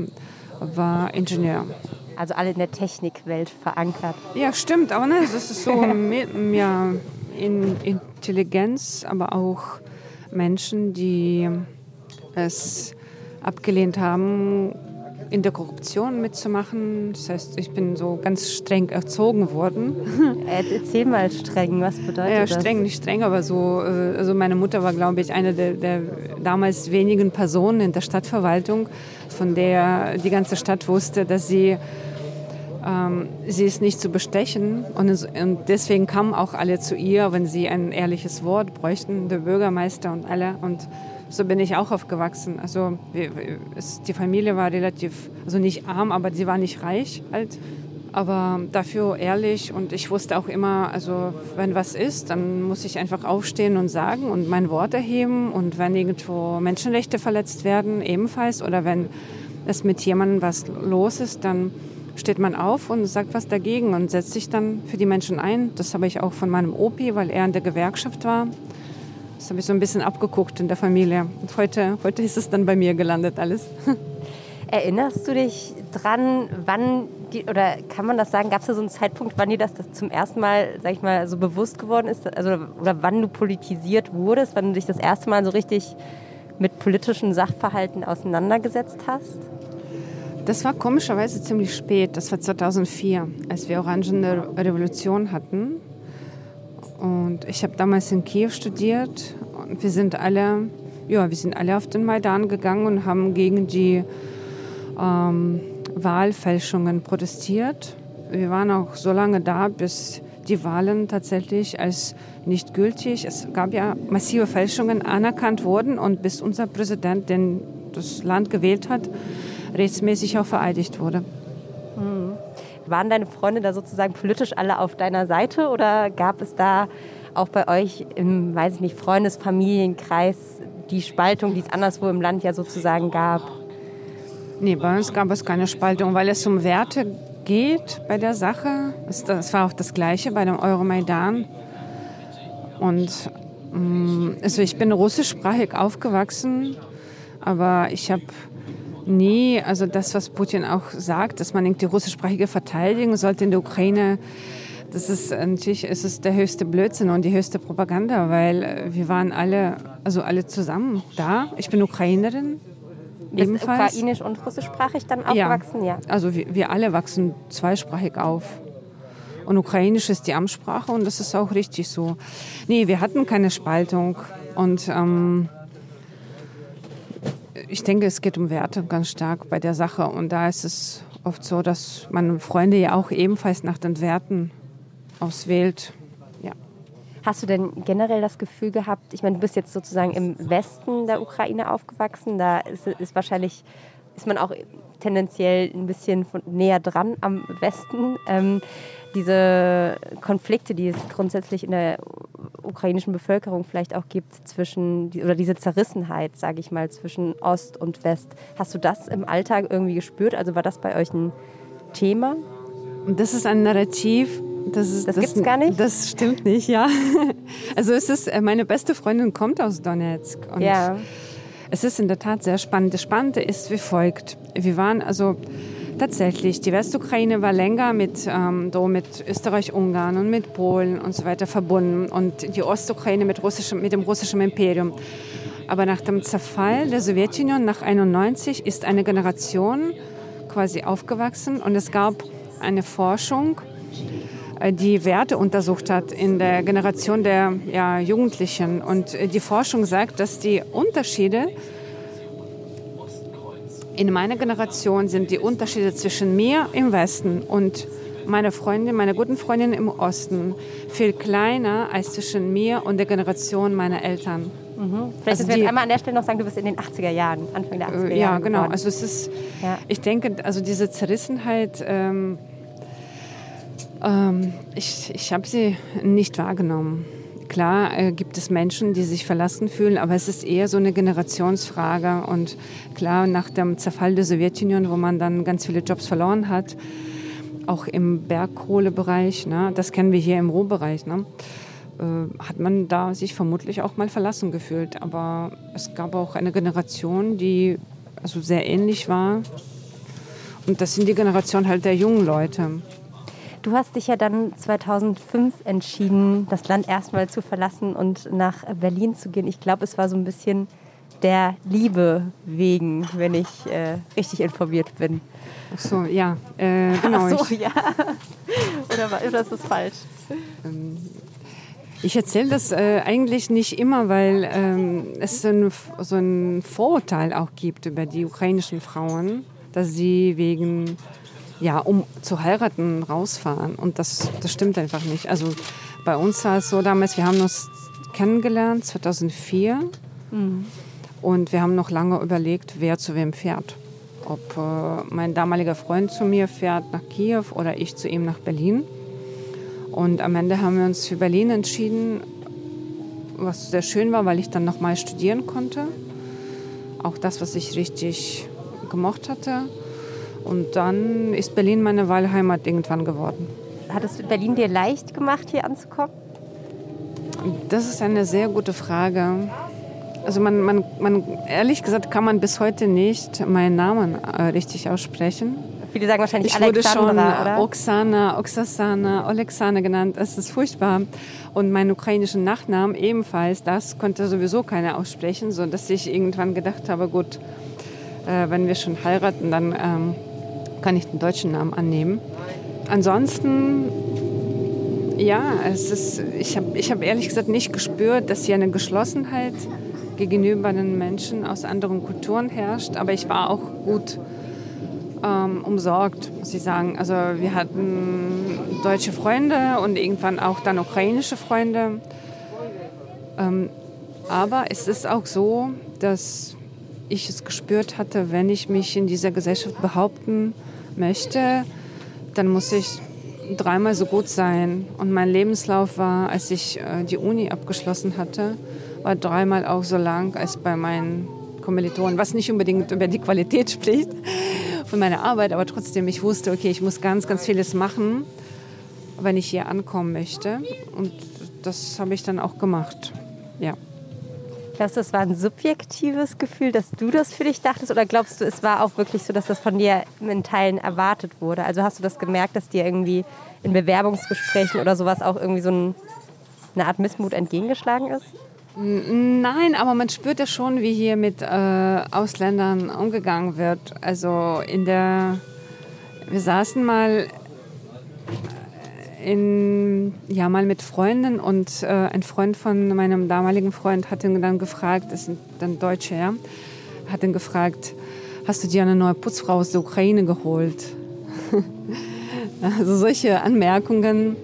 war Ingenieur also alle in der Technikwelt verankert. Ja, stimmt, aber ne, das ist so *laughs* ja, in Intelligenz, aber auch Menschen, die es abgelehnt haben, in der Korruption mitzumachen. Das heißt, ich bin so ganz streng erzogen worden. *laughs* Erzähl mal streng, was bedeutet ja, das? Ja, streng, nicht streng, aber so. Äh, also meine Mutter war, glaube ich, eine der, der damals wenigen Personen in der Stadtverwaltung, von der die ganze Stadt wusste, dass sie ähm, sie ist nicht zu bestechen und, und, deswegen kamen auch alle zu ihr, wenn sie ein ehrliches Wort bräuchten, der Bürgermeister und alle. Und so bin ich auch aufgewachsen. Also wir, es, die Familie war relativ, also nicht arm, aber sie war nicht reich halt. Aber dafür ehrlich und ich wusste auch immer, also wenn was ist, dann muss ich einfach aufstehen und sagen und mein Wort erheben. Und wenn irgendwo Menschenrechte verletzt werden, ebenfalls. Oder wenn es mit jemandem was los ist, dann steht man auf und sagt was dagegen und setzt sich dann für die Menschen ein. Das habe ich auch von meinem Opi, weil er in der Gewerkschaft war. Das habe ich so ein bisschen abgeguckt in der Familie. Und heute, heute ist es dann bei mir gelandet alles. *laughs* Erinnerst du dich dran, wann, die, oder kann man das sagen, gab es da so einen Zeitpunkt, wann dir das, das zum ersten Mal, sag ich mal, so bewusst geworden ist? Also, oder wann du politisiert wurdest, wann du dich das erste Mal so richtig mit politischen Sachverhalten auseinandergesetzt hast? Das war komischerweise ziemlich spät. Das war 2004, als wir Orangene Revolution hatten. Und ich habe damals in Kiew studiert und wir sind alle, ja, wir sind alle auf den Maidan gegangen und haben gegen die ähm, Wahlfälschungen protestiert. Wir waren auch so lange da, bis die Wahlen tatsächlich als nicht gültig, es gab ja massive Fälschungen, anerkannt wurden und bis unser Präsident, den das Land gewählt hat, rechtsmäßig auch vereidigt wurde. Mhm. Waren deine Freunde da sozusagen politisch alle auf deiner Seite oder gab es da auch bei euch im, weiß ich nicht, Freundesfamilienkreis die Spaltung, die es anderswo im Land ja sozusagen gab? Nee, bei uns gab es keine Spaltung, weil es um Werte geht bei der Sache. Das war auch das Gleiche bei dem Euromaidan. Und mm, also ich bin russischsprachig aufgewachsen, aber ich habe nie, also das, was Putin auch sagt, dass man die russischsprachige verteidigen sollte in der Ukraine, das ist natürlich ist es der höchste Blödsinn und die höchste Propaganda, weil wir waren alle, also alle zusammen da. Ich bin Ukrainerin. Bist ebenfalls. ukrainisch und russischsprachig dann aufgewachsen? Ja, ja. also wir, wir alle wachsen zweisprachig auf. Und Ukrainisch ist die Amtssprache und das ist auch richtig so. Nee, wir hatten keine Spaltung. Und ähm, ich denke, es geht um Werte ganz stark bei der Sache. Und da ist es oft so, dass man Freunde ja auch ebenfalls nach den Werten auswählt. Ja. Hast du denn generell das Gefühl gehabt, ich meine, du bist jetzt sozusagen im Westen der Ukraine aufgewachsen, da ist, ist wahrscheinlich, ist man auch tendenziell ein bisschen von, näher dran am Westen. Ähm, diese Konflikte, die es grundsätzlich in der ukrainischen Bevölkerung vielleicht auch gibt zwischen oder diese Zerrissenheit, sage ich mal, zwischen Ost und West. Hast du das im Alltag irgendwie gespürt? Also war das bei euch ein Thema? Das ist ein Narrativ. Das, ist, das, das gibt's gar nicht. Das stimmt nicht, ja. *laughs* Also es ist äh, meine beste Freundin kommt aus Donetsk und ja. es ist in der Tat sehr spannend. Das Spannende ist wie folgt: Wir waren also Tatsächlich, die Westukraine war länger mit, ähm, mit Österreich, Ungarn und mit Polen und so weiter verbunden und die Ostukraine mit, russischem, mit dem russischen Imperium. Aber nach dem Zerfall der Sowjetunion nach 1991 ist eine Generation quasi aufgewachsen und es gab eine Forschung, äh, die Werte untersucht hat in der Generation der ja, Jugendlichen. Und äh, die Forschung sagt, dass die Unterschiede in meiner Generation sind die Unterschiede zwischen mir im Westen und meiner Freundin, meiner guten Freundin im Osten viel kleiner als zwischen mir und der Generation meiner Eltern. Mhm. Vielleicht also wir jetzt einmal an der Stelle noch sagen, du bist in den 80er Jahren, Anfang der 80er Jahre. Ja, genau. Geworden. Also es ist, ja. ich denke, also diese Zerrissenheit, ähm, ähm, ich, ich habe sie nicht wahrgenommen. Klar äh, gibt es Menschen, die sich verlassen fühlen, aber es ist eher so eine Generationsfrage. Und klar, nach dem Zerfall der Sowjetunion, wo man dann ganz viele Jobs verloren hat, auch im Bergkohlebereich, ne, das kennen wir hier im Rohbereich, ne, äh, hat man da sich vermutlich auch mal verlassen gefühlt. Aber es gab auch eine Generation, die also sehr ähnlich war. Und das sind die Generation halt der jungen Leute. Du hast dich ja dann 2005 entschieden, das Land erstmal zu verlassen und nach Berlin zu gehen. Ich glaube, es war so ein bisschen der Liebe wegen, wenn ich äh, richtig informiert bin. Ach so, ja, äh, genau. Ach so, ja. *laughs* oder, oder ist das falsch? Ähm, ich erzähle das äh, eigentlich nicht immer, weil ähm, es so ein, so ein Vorurteil auch gibt über die ukrainischen Frauen, dass sie wegen, ja, um zu heiraten, rausfahren. Und das, das stimmt einfach nicht. Also bei uns war es so damals, wir haben uns kennengelernt 2004 mhm. und wir haben noch lange überlegt, wer zu wem fährt. Ob äh, mein damaliger Freund zu mir fährt nach Kiew oder ich zu ihm nach Berlin. Und am Ende haben wir uns für Berlin entschieden, was sehr schön war, weil ich dann nochmal studieren konnte. Auch das, was ich richtig gemocht hatte. Und dann ist Berlin meine Wahlheimat irgendwann geworden. Hat es Berlin dir leicht gemacht, hier anzukommen? Das ist eine sehr gute Frage. Also man, man, man, ehrlich gesagt kann man bis heute nicht meinen Namen äh, richtig aussprechen. Viele sagen wahrscheinlich ich Alexandra, wurde schon oder? Oksana, Oksasana, Oleksana genannt. Es ist furchtbar. Und meinen ukrainischen Nachnamen ebenfalls, das konnte sowieso keiner aussprechen, sodass ich irgendwann gedacht habe, gut, äh, wenn wir schon heiraten, dann ähm, kann ich den deutschen Namen annehmen. Ansonsten, ja, es ist, ich habe ich hab ehrlich gesagt nicht gespürt, dass hier eine Geschlossenheit gegenüber den Menschen aus anderen Kulturen herrscht. Aber ich war auch gut ähm, umsorgt, muss ich sagen. Also wir hatten deutsche Freunde und irgendwann auch dann ukrainische Freunde. Ähm, aber es ist auch so, dass ich es gespürt hatte, wenn ich mich in dieser Gesellschaft behaupten möchte, dann muss ich dreimal so gut sein. Und mein Lebenslauf war, als ich äh, die Uni abgeschlossen hatte, war dreimal auch so lang als bei meinen Kommilitonen, was nicht unbedingt über die Qualität *laughs* spricht von meiner Arbeit, aber trotzdem, ich wusste, okay, ich muss ganz, ganz vieles machen, wenn ich hier ankommen möchte. Und das habe ich dann auch gemacht. Ja. Glaubst du, es war ein subjektives Gefühl, dass du das für dich dachtest? Oder glaubst du, es war auch wirklich so, dass das von dir in Teilen erwartet wurde? Also hast du das gemerkt, dass dir irgendwie in Bewerbungsgesprächen oder sowas auch irgendwie so ein, eine Art Missmut entgegengeschlagen ist? Nein, aber man spürt ja schon, wie hier mit äh, Ausländern umgegangen wird. Also in der, wir saßen mal in, ja, mal mit Freunden und äh, ein Freund von meinem damaligen Freund hat ihn dann gefragt, das sind dann Deutsche, ja, hat ihn gefragt, hast du dir eine neue Putzfrau aus der Ukraine geholt? *laughs* also solche Anmerkungen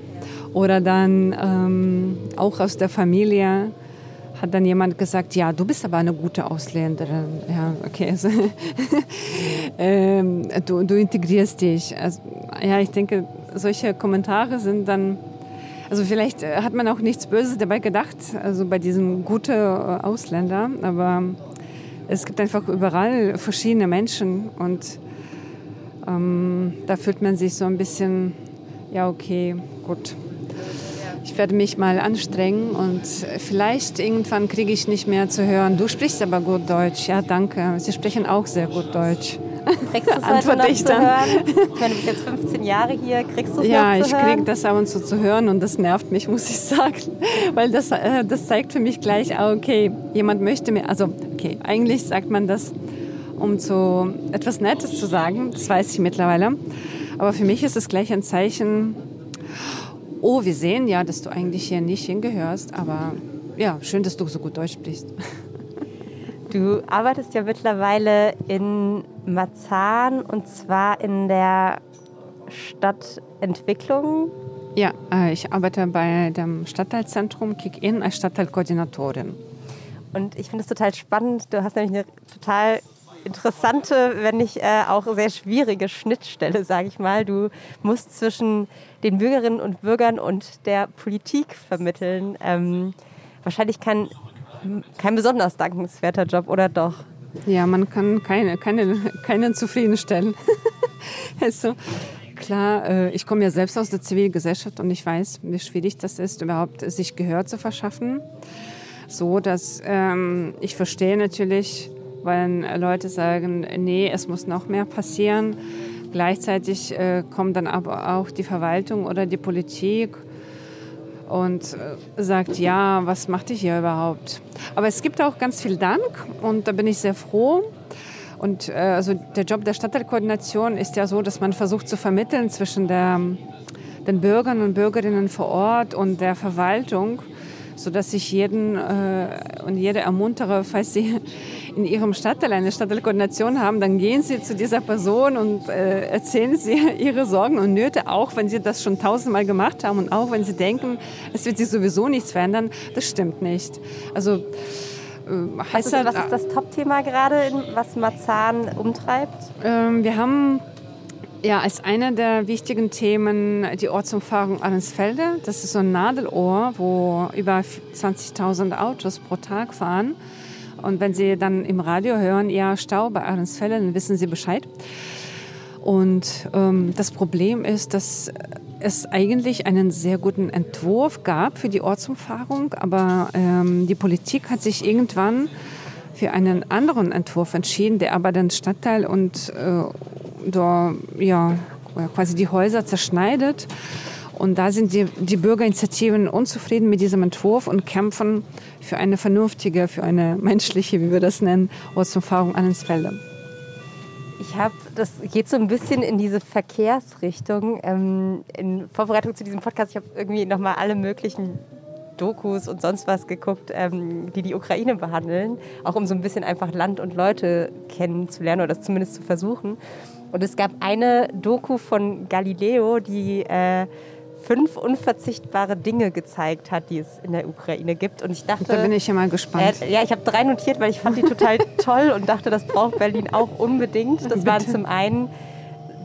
oder dann ähm, auch aus der Familie hat dann jemand gesagt, ja, du bist aber eine gute Ausländerin. Ja, okay. Also, *laughs* ähm, du, du integrierst dich. Also, ja, ich denke, solche Kommentare sind dann, also vielleicht äh, hat man auch nichts Böses dabei gedacht, also bei diesem guten äh, Ausländer, aber es gibt einfach überall verschiedene Menschen und ähm, da fühlt man sich so ein bisschen, ja, okay, gut ich werde mich mal anstrengen und vielleicht irgendwann kriege ich nicht mehr zu hören. Du sprichst aber gut Deutsch. Ja, danke. Sie sprechen auch sehr gut Deutsch. *laughs* Kriegst du es *laughs* ich dann. zu hören? Ich meine, du bist jetzt *laughs* 15 Jahre hier. Kriegst du es? Ja, ich kriege das ab und zu zu hören und das nervt mich, muss ich sagen. Weil das, äh, das zeigt für mich gleich, ah, okay, jemand möchte mir, also okay, eigentlich sagt man das, um zu etwas Nettes zu sagen. Das weiß ich mittlerweile. Aber für mich ist es gleich ein Zeichen, oh, wir sehen ja, dass du eigentlich hier nicht hingehörst, aber ja, schön, dass du so gut Deutsch sprichst. *laughs* Du arbeitest ja mittlerweile in Marzahn und zwar in der Stadtentwicklung. Ja, äh, ich arbeite bei dem Stadtteilzentrum Kick-In als Stadtteilkoordinatorin. Und ich finde es total spannend. Du hast nämlich eine total interessante, wenn nicht äh, auch sehr schwierige Schnittstelle, sage ich mal. Du musst zwischen den Bürgerinnen und Bürgern und der Politik vermitteln. Ähm, wahrscheinlich kein, kein besonders dankenswerter Job, oder doch? Ja, man kann keine, keine, keinen zufriedenstellen. *laughs* also, klar, äh, ich komme ja selbst aus der Zivilgesellschaft und ich weiß, wie schwierig das ist, überhaupt sich Gehör zu verschaffen. So, dass ähm, ich verstehe natürlich, wenn Leute sagen, nee, es muss noch mehr passieren. Gleichzeitig äh, kommt dann aber auch die Verwaltung oder die Politik und äh, sagt, ja, was macht ihr hier überhaupt? Aber es gibt auch ganz viel Dank und da bin ich sehr froh. Und äh, also der Job der Stadtteilkoordination ist ja so, dass man versucht zu vermitteln zwischen der, den Bürgern und Bürgerinnen vor Ort und der Verwaltung, sodass ich jeden äh, und jede ermuntere, falls sie in ihrem Stadtteil eine Stadtteilkoordination haben, dann gehen sie zu dieser Person und äh, erzählen sie *laughs* ihre Sorgen und Nöte, auch wenn sie das schon tausendmal gemacht haben und auch wenn sie denken, es wird sich sowieso nichts verändern. Das stimmt nicht. Also was ist, was ist das Top-Thema gerade, was Marzahn umtreibt? Ähm, wir haben ja als eine der wichtigen Themen die Ortsumfahrung Arnsfelde. Das ist so ein Nadelohr, wo über 20.000 Autos pro Tag fahren. Und wenn Sie dann im Radio hören, ja, Stau bei Arnsfelde, dann wissen Sie Bescheid. Und ähm, das Problem ist, dass es eigentlich einen sehr guten Entwurf gab für die Ortsumfahrung, aber ähm, die Politik hat sich irgendwann für einen anderen Entwurf entschieden, der aber den Stadtteil und äh, da, ja, quasi die Häuser zerschneidet. Und da sind die, die Bürgerinitiativen unzufrieden mit diesem Entwurf und kämpfen für eine vernünftige, für eine menschliche, wie wir das nennen, Ortsumfahrung an Felde. Ich habe, das geht so ein bisschen in diese Verkehrsrichtung. Ähm, in Vorbereitung zu diesem Podcast, ich habe irgendwie nochmal alle möglichen Dokus und sonst was geguckt, ähm, die die Ukraine behandeln, auch um so ein bisschen einfach Land und Leute kennenzulernen oder das zumindest zu versuchen. Und es gab eine Doku von Galileo, die äh, fünf unverzichtbare Dinge gezeigt hat, die es in der Ukraine gibt. Und ich dachte. Da bin ich ja mal gespannt. Äh, ja, ich habe drei notiert, weil ich fand die total *laughs* toll und dachte, das braucht Berlin auch unbedingt. Das waren zum einen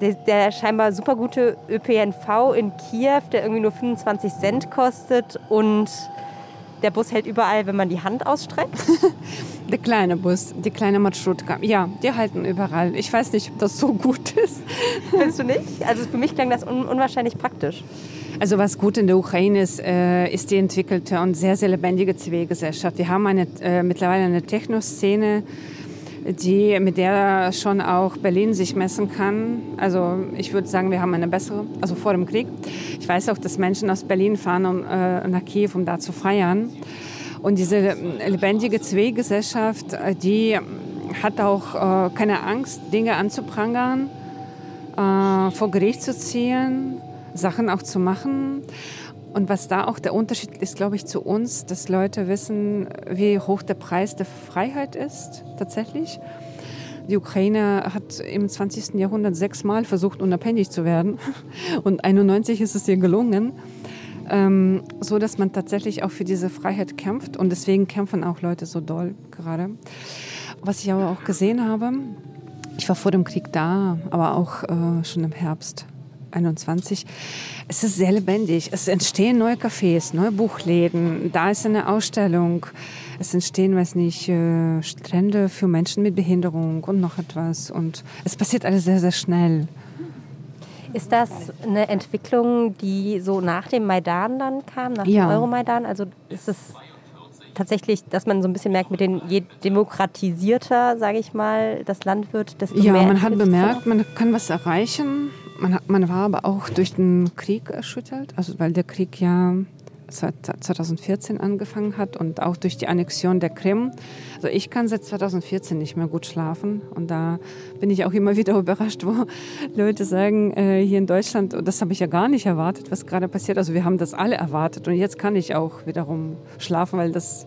der, der, scheinbar super gute ÖPNV in Kiew, der irgendwie nur 25 Cent kostet und der Bus hält überall, wenn man die Hand ausstreckt. *laughs* der kleine Bus, die kleine Marschrutka. Ja, die halten überall. Ich weiß nicht, ob das so gut ist. Findest du nicht? *laughs* Also für mich klang das un unwahrscheinlich praktisch. Also was gut in der Ukraine ist, äh, ist die entwickelte und sehr, sehr lebendige Zivilgesellschaft. Wir haben eine, äh, mittlerweile eine Techno-Szene, die, mit der schon auch Berlin sich messen kann. Also ich würde sagen, wir haben eine bessere, also vor dem Krieg. Ich weiß auch, dass Menschen aus Berlin fahren um, äh, nach Kiew, um da zu feiern. Und diese lebendige Zivilgesellschaft, äh, die hat auch äh, keine Angst, Dinge anzuprangern, äh, vor Gericht zu ziehen Sachen auch zu machen. Und was da auch der Unterschied ist, glaube ich, zu uns, dass Leute wissen, wie hoch der Preis der Freiheit ist tatsächlich. Die Ukraine hat im 20. Jahrhundert sechsmal versucht, unabhängig zu werden. *laughs* Und 91 ist es ihr gelungen. Ähm, so dass man tatsächlich auch für diese Freiheit kämpft. Und deswegen kämpfen auch Leute so doll gerade. Was ich aber auch gesehen habe, ich war vor dem Krieg da, aber auch äh, schon im Herbst 21. Es ist sehr lebendig. Es entstehen neue Cafés, neue Buchläden. Da ist eine Ausstellung. Es entstehen, weiß nicht, äh, Strände für Menschen mit Behinderung und noch etwas. Und es passiert alles sehr, sehr schnell. Ist das eine Entwicklung, die so nach dem Maidan dann kam, nach ja. dem Euromaidan? Also ist es tatsächlich, dass man so ein bisschen merkt, mit den je demokratisierter, sage ich mal, das Land wird, desto ja, mehr. Ja, man hat bemerkt, man kann was erreichen man, man war aber auch durch den Krieg erschüttert, also weil der Krieg ja 2014 angefangen hat und auch durch die Annexion der Krim. Also ich kann seit 2014 nicht mehr gut schlafen und da bin ich auch immer wieder *laughs* überrascht, wo Leute sagen, äh, hier in Deutschland, das habe ich ja gar nicht erwartet, was gerade passiert. Also wir haben das alle erwartet und jetzt kann ich auch wiederum schlafen, weil das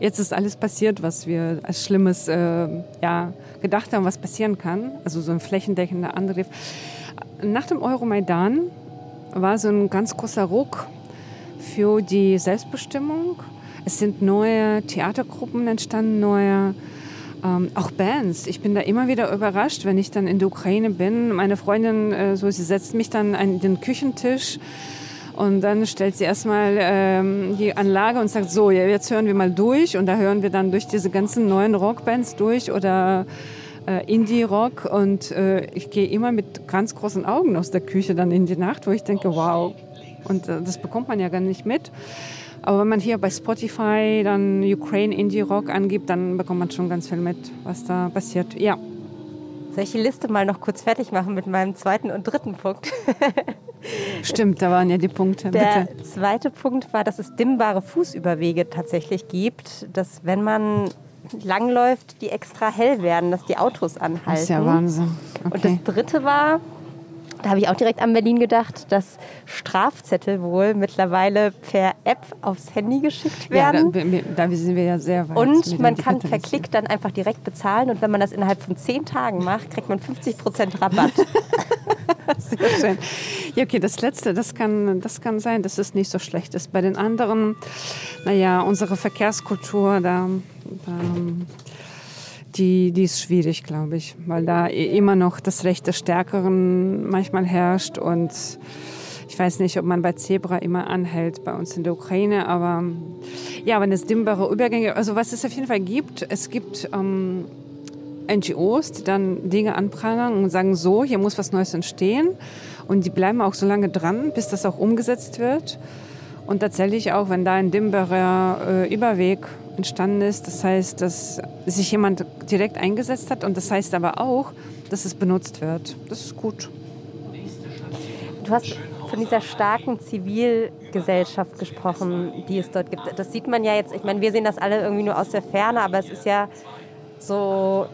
jetzt ist alles passiert, was wir als Schlimmes äh, ja, gedacht haben, was passieren kann. Also so ein flächendeckender Angriff nach dem Euromaidan war so ein ganz großer Ruck für die Selbstbestimmung. Es sind neue Theatergruppen entstanden, neue ähm, auch Bands. Ich bin da immer wieder überrascht, wenn ich dann in der Ukraine bin. Meine Freundin, äh, so, sie setzt mich dann an den Küchentisch und dann stellt sie erstmal ähm, die Anlage und sagt, so, jetzt hören wir mal durch. Und da hören wir dann durch diese ganzen neuen Rockbands durch oder äh, Indie-Rock und äh, ich gehe immer mit ganz großen Augen aus der Küche dann in die Nacht, wo ich denke, wow, und äh, das bekommt man ja gar nicht mit. Aber wenn man hier bei Spotify dann Ukraine Indie Rock angibt, dann bekommt man schon ganz viel mit, was da passiert. Ja. Soll ich die Liste mal noch kurz fertig machen mit meinem zweiten und dritten Punkt? *laughs* Stimmt, da waren ja die Punkte. Der Bitte. zweite Punkt war, dass es dimmbare Fußüberwege tatsächlich gibt, dass wenn man langläuft, die extra hell werden, dass die Autos anhalten. Das ist ja Wahnsinn. Okay. Und das dritte war, da habe ich auch direkt an Berlin gedacht, dass Strafzettel wohl mittlerweile per App aufs Handy geschickt werden. Ja, da, da sind wir ja sehr weit. Und man kann per Klick dann einfach direkt bezahlen. Und wenn man das innerhalb von zehn Tagen macht, kriegt man 50 Prozent Rabatt. *laughs* Sehr schön. Ja, okay, das Letzte, das kann, das kann sein, dass es nicht so schlecht ist. Bei den anderen, naja, unsere Verkehrskultur, da, da die, die ist schwierig, glaube ich, weil da immer noch das Recht des Stärkeren manchmal herrscht und ich weiß nicht, ob man bei Zebra immer anhält bei uns in der Ukraine, aber ja, wenn es dimmbare Übergänge, also was es auf jeden Fall gibt, es gibt ähm, NGOs, die dann Dinge anprangern und sagen, so, hier muss was Neues entstehen und die bleiben auch so lange dran, bis das auch umgesetzt wird. Und tatsächlich auch, wenn da ein dimmbarer äh, Überweg entstanden ist. Das heißt, dass sich jemand direkt eingesetzt hat und das heißt aber auch, dass es benutzt wird. Das ist gut. Du hast von dieser starken Zivilgesellschaft gesprochen, die es dort gibt. Das sieht man ja jetzt, ich meine, wir sehen das alle irgendwie nur aus der Ferne, aber es ist ja so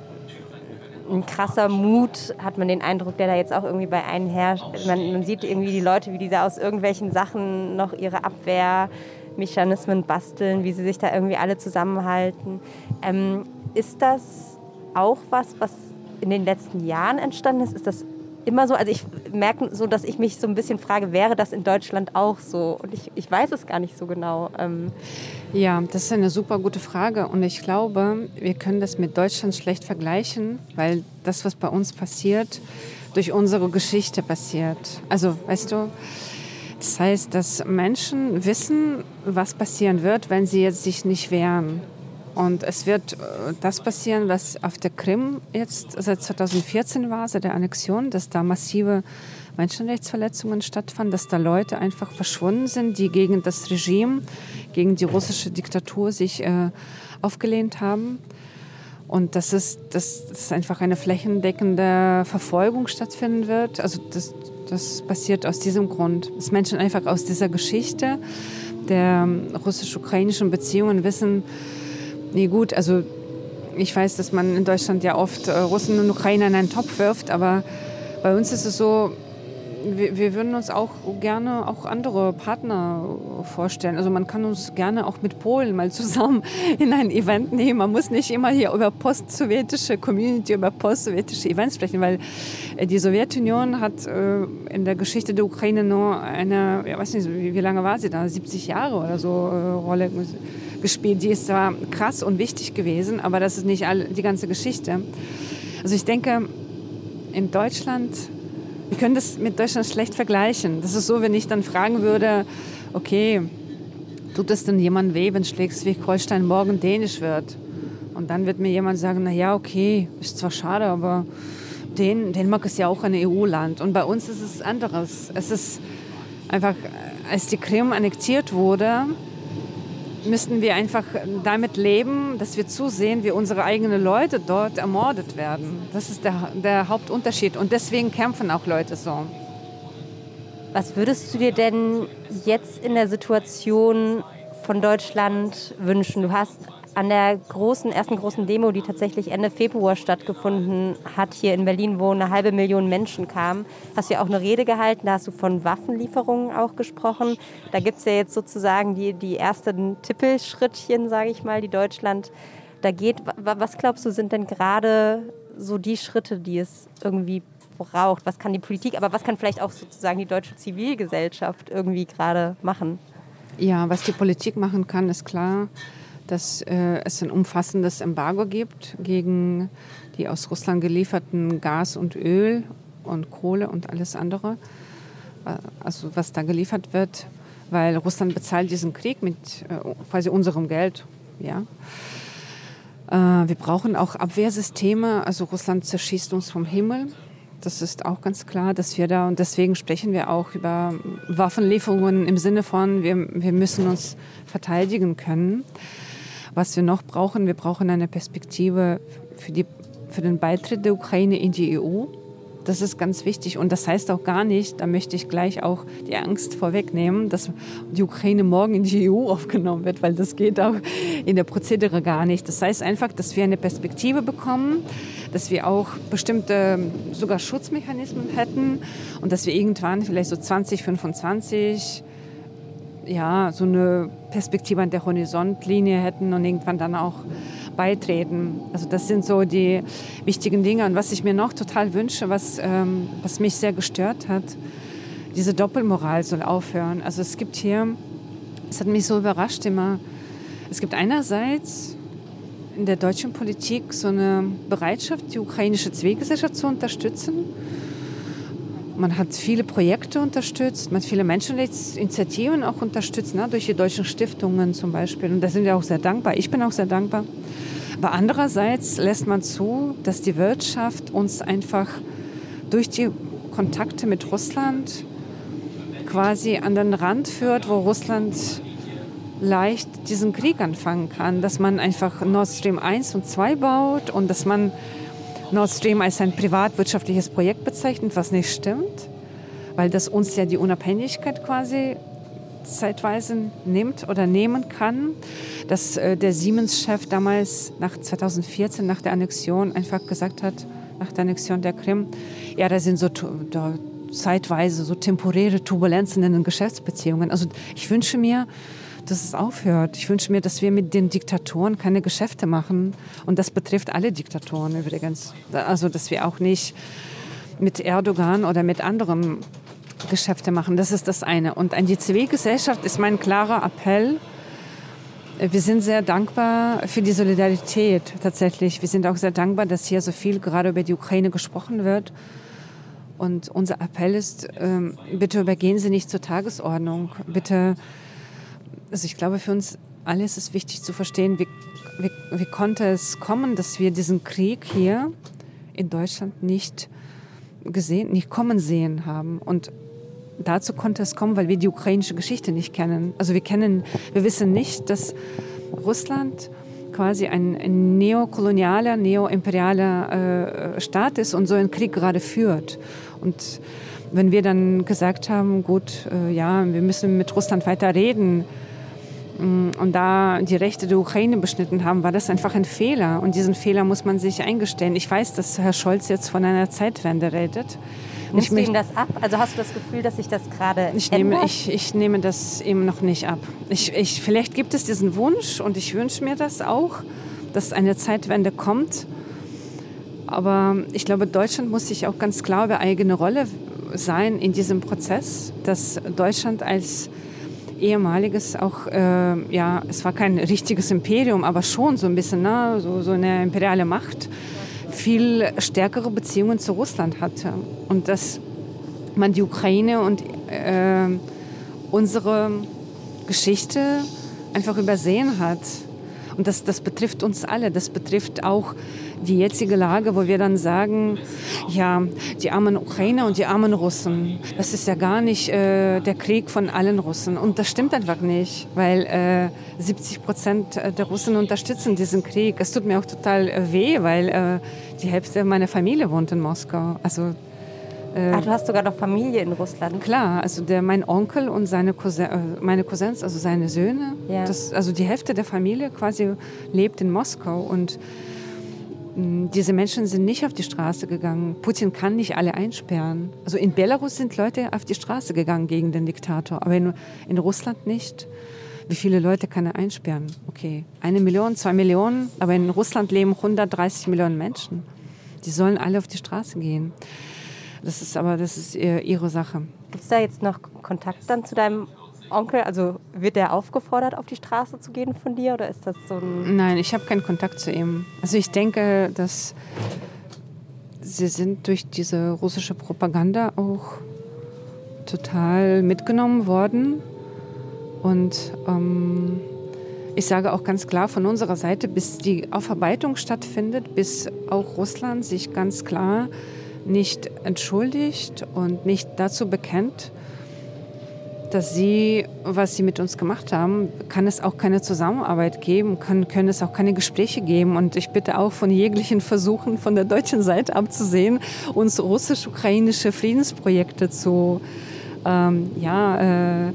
ein krasser Mut, hat man den Eindruck, der da jetzt auch irgendwie bei einem herrscht. Man, man sieht irgendwie die Leute, wie diese aus irgendwelchen Sachen noch ihre Abwehr Mechanismen basteln, wie sie sich da irgendwie alle zusammenhalten. Ähm, ist das auch was, was in den letzten Jahren entstanden ist? Ist das immer so? Also ich merke so, dass ich mich so ein bisschen frage, wäre das in Deutschland auch so? Und ich, ich weiß es gar nicht so genau. Ähm ja, das ist eine super gute Frage. Und ich glaube, wir können das mit Deutschland schlecht vergleichen, weil das, was bei uns passiert, durch unsere Geschichte passiert. Also, weißt du, das heißt, dass Menschen wissen, was passieren wird, wenn sie jetzt sich nicht wehren. Und es wird äh, das passieren, was auf der Krim jetzt seit 2014 war, seit der Annexion, dass da massive Menschenrechtsverletzungen stattfanden, dass da Leute einfach verschwunden sind, die gegen das Regime, gegen die russische Diktatur sich äh, aufgelehnt haben. Und dass es dass, dass einfach eine flächendeckende Verfolgung stattfinden wird. Also das, das passiert aus diesem Grund, dass Menschen einfach aus dieser Geschichte der russisch-ukrainischen Beziehungen wissen, nee gut, also ich weiß, dass man in Deutschland ja oft äh, Russen und Ukrainer in einen Topf wirft, aber bei uns ist es so, wir, wir, würden uns auch gerne auch andere Partner vorstellen. Also man kann uns gerne auch mit Polen mal zusammen *laughs* in ein Event nehmen. Man muss nicht immer hier über post-sowjetische Community, über post-sowjetische Events sprechen, weil äh, die Sowjetunion hat äh, in der Geschichte der Ukraine nur eine, ich weiß nicht, wie lange war sie da, 70 Jahre oder so äh, Rolle gespielt. Die ist zwar krass und wichtig gewesen, aber das ist nicht die ganze Geschichte. Also ich denke, in Deutschland wir können das mit Deutschland schlecht vergleichen. Das ist so, wenn ich dann fragen würde, okay, tut es denn jemand weh, wenn Schleswig-Holstein morgen dänisch wird? Und dann wird mir jemand sagen, na ja, okay, ist zwar schade, aber Dän Dänemark ist ja auch ein EU-Land. Und bei uns ist es anderes. Es ist einfach, als die Krim annektiert wurde, müssten wir einfach damit leben, dass wir zusehen, wie unsere eigenen Leute dort ermordet werden. Das ist der, der Hauptunterschied. Und deswegen kämpfen auch Leute so. Was würdest du dir denn jetzt in der Situation von Deutschland wünschen? Du hast an der großen, ersten großen Demo, die tatsächlich Ende Februar stattgefunden hat, hier in Berlin, wo eine halbe Million Menschen kamen, hast du ja auch eine Rede gehalten, da hast du von Waffenlieferungen auch gesprochen. Da gibt es ja jetzt sozusagen die, die ersten Tippelschrittchen, sage ich mal, die Deutschland da geht. Was glaubst du, sind denn gerade so die Schritte, die es irgendwie braucht? Was kann die Politik, aber was kann vielleicht auch sozusagen die deutsche Zivilgesellschaft irgendwie gerade machen? Ja, was die Politik machen kann, ist klar dass äh, es ein umfassendes Embargo gibt gegen die aus Russland gelieferten Gas und Öl und Kohle und alles andere, äh, also was da geliefert wird, weil Russland bezahlt diesen Krieg mit äh, quasi unserem Geld. Ja. Äh, wir brauchen auch Abwehrsysteme, also Russland zerschießt uns vom Himmel. Das ist auch ganz klar, dass wir da, und deswegen sprechen wir auch über Waffenlieferungen im Sinne von, wir, wir müssen uns verteidigen können. Was wir noch brauchen, wir brauchen eine Perspektive für, die, für den Beitritt der Ukraine in die EU. Das ist ganz wichtig. Und das heißt auch gar nicht, da möchte ich gleich auch die Angst vorwegnehmen, dass die Ukraine morgen in die EU aufgenommen wird, weil das geht auch in der Prozedere gar nicht. Das heißt einfach, dass wir eine Perspektive bekommen, dass wir auch bestimmte sogar Schutzmechanismen hätten und dass wir irgendwann vielleicht so 2025 ja, so eine Perspektive an der Horizontlinie hätten und irgendwann dann auch beitreten. Also das sind so die wichtigen Dinge. Und was ich mir noch total wünsche, was, ähm, was mich sehr gestört hat, diese Doppelmoral soll aufhören. Also es gibt hier, es hat mich so überrascht immer, es gibt einerseits in der deutschen Politik so eine Bereitschaft, die ukrainische Zivilgesellschaft zu unterstützen man hat viele Projekte unterstützt, man hat viele Menschenrechtsinitiativen auch unterstützt, ne, durch die deutschen Stiftungen zum Beispiel. Und da sind wir auch sehr dankbar. Ich bin auch sehr dankbar. Aber andererseits lässt man zu, dass die Wirtschaft uns einfach durch die Kontakte mit Russland quasi an den Rand führt, wo Russland leicht diesen Krieg anfangen kann. Dass man einfach Nord Stream 1 und 2 baut und dass man Nord Stream als ein privatwirtschaftliches Projekt bezeichnet, was nicht stimmt, weil das uns ja die Unabhängigkeit quasi zeitweise nimmt oder nehmen kann, dass äh, der Siemens-Chef damals nach 2014, nach der Annexion, einfach gesagt hat, nach der Annexion der Krim, ja, da sind so da zeitweise so temporäre Turbulenzen in den Geschäftsbeziehungen. Also ich wünsche mir, dass es aufhört. Ich wünsche mir, dass wir mit den Diktatoren keine Geschäfte machen. Und das betrifft alle Diktatoren übrigens. Also, dass wir auch nicht mit Erdogan oder mit anderen Geschäfte machen. Das ist das eine. Und an die Zivilgesellschaft ist mein klarer Appell. Wir sind sehr dankbar für die Solidarität tatsächlich. Wir sind auch sehr dankbar, dass hier so viel gerade über die Ukraine gesprochen wird. Und unser Appell ist, ähm, bitte übergehen Sie nicht zur Tagesordnung. Bitte also ich glaube, für uns alle ist es wichtig zu verstehen, wie, wie, wie konnte es kommen, dass wir diesen Krieg hier in Deutschland nicht gesehen, nicht kommen sehen haben. Und dazu konnte es kommen, weil wir die ukrainische Geschichte nicht kennen. Also wir kennen, wir wissen nicht, dass Russland quasi ein, ein neokolonialer, neoimperialer äh, Staat ist und so einen Krieg gerade führt. Und wenn wir dann gesagt haben, gut, äh, ja, wir müssen mit Russland weiter reden, Mm, und da die Rechte der Ukraine beschnitten haben, war das einfach ein Fehler. Und diesen Fehler muss man sich eingestehen. Ich weiß, dass Herr Scholz jetzt von einer Zeitwende redet. Nimmst du ihm das ab? Also hast du das Gefühl, dass sich das gerade ich nehme, ich, ich nehme das ihm noch nicht ab. Ich, ich, vielleicht gibt es diesen Wunsch und ich wünsche mir das auch, dass eine Zeitwende kommt. Aber ich glaube, Deutschland muss sich auch ganz klar über eigene Rolle sein in diesem Prozess, dass Deutschland als ehemaliges auch, äh, ja, es war kein richtiges Imperium, aber schon so ein bisschen, ne, so, so eine imperiale Macht, viel stärkere Beziehungen zu Russland hatte. Und dass man die Ukraine und äh, unsere Geschichte einfach übersehen hat. Und das, das betrifft uns alle. Das betrifft auch die jetzige Lage, wo wir dann sagen, ja, die armen Ukrainer und die armen Russen, das ist ja gar nicht äh, der Krieg von allen Russen. Und das stimmt einfach nicht, weil äh, 70 Prozent der Russen unterstützen diesen Krieg. Es tut mir auch total äh, weh, weil äh, die Hälfte meiner Familie wohnt in Moskau. Also äh, Ach, du hast sogar noch Familie in Russland. Klar, also der, mein Onkel und seine Cousin, äh, meine Cousins, also seine Söhne, ja. das, also die Hälfte der Familie quasi lebt in Moskau und diese Menschen sind nicht auf die Straße gegangen. Putin kann nicht alle einsperren. Also in Belarus sind Leute auf die Straße gegangen gegen den Diktator, aber in, in Russland nicht. Wie viele Leute kann er einsperren? Okay, eine Million, zwei Millionen, aber in Russland leben 130 Millionen Menschen. Die sollen alle auf die Straße gehen. Das ist aber das ist ihre Sache. Gibt es da jetzt noch Kontakt dann zu deinem Onkel? Also wird der aufgefordert, auf die Straße zu gehen von dir oder ist das so ein. Nein, ich habe keinen Kontakt zu ihm. Also ich denke, dass sie sind durch diese russische Propaganda auch total mitgenommen worden. Und ähm, ich sage auch ganz klar von unserer Seite, bis die Aufarbeitung stattfindet, bis auch Russland sich ganz klar nicht entschuldigt und nicht dazu bekennt, dass sie was sie mit uns gemacht haben, kann es auch keine Zusammenarbeit geben, kann, können es auch keine Gespräche geben. Und ich bitte auch von jeglichen Versuchen von der deutschen Seite abzusehen, uns russisch-ukrainische Friedensprojekte zu, ähm, ja, äh,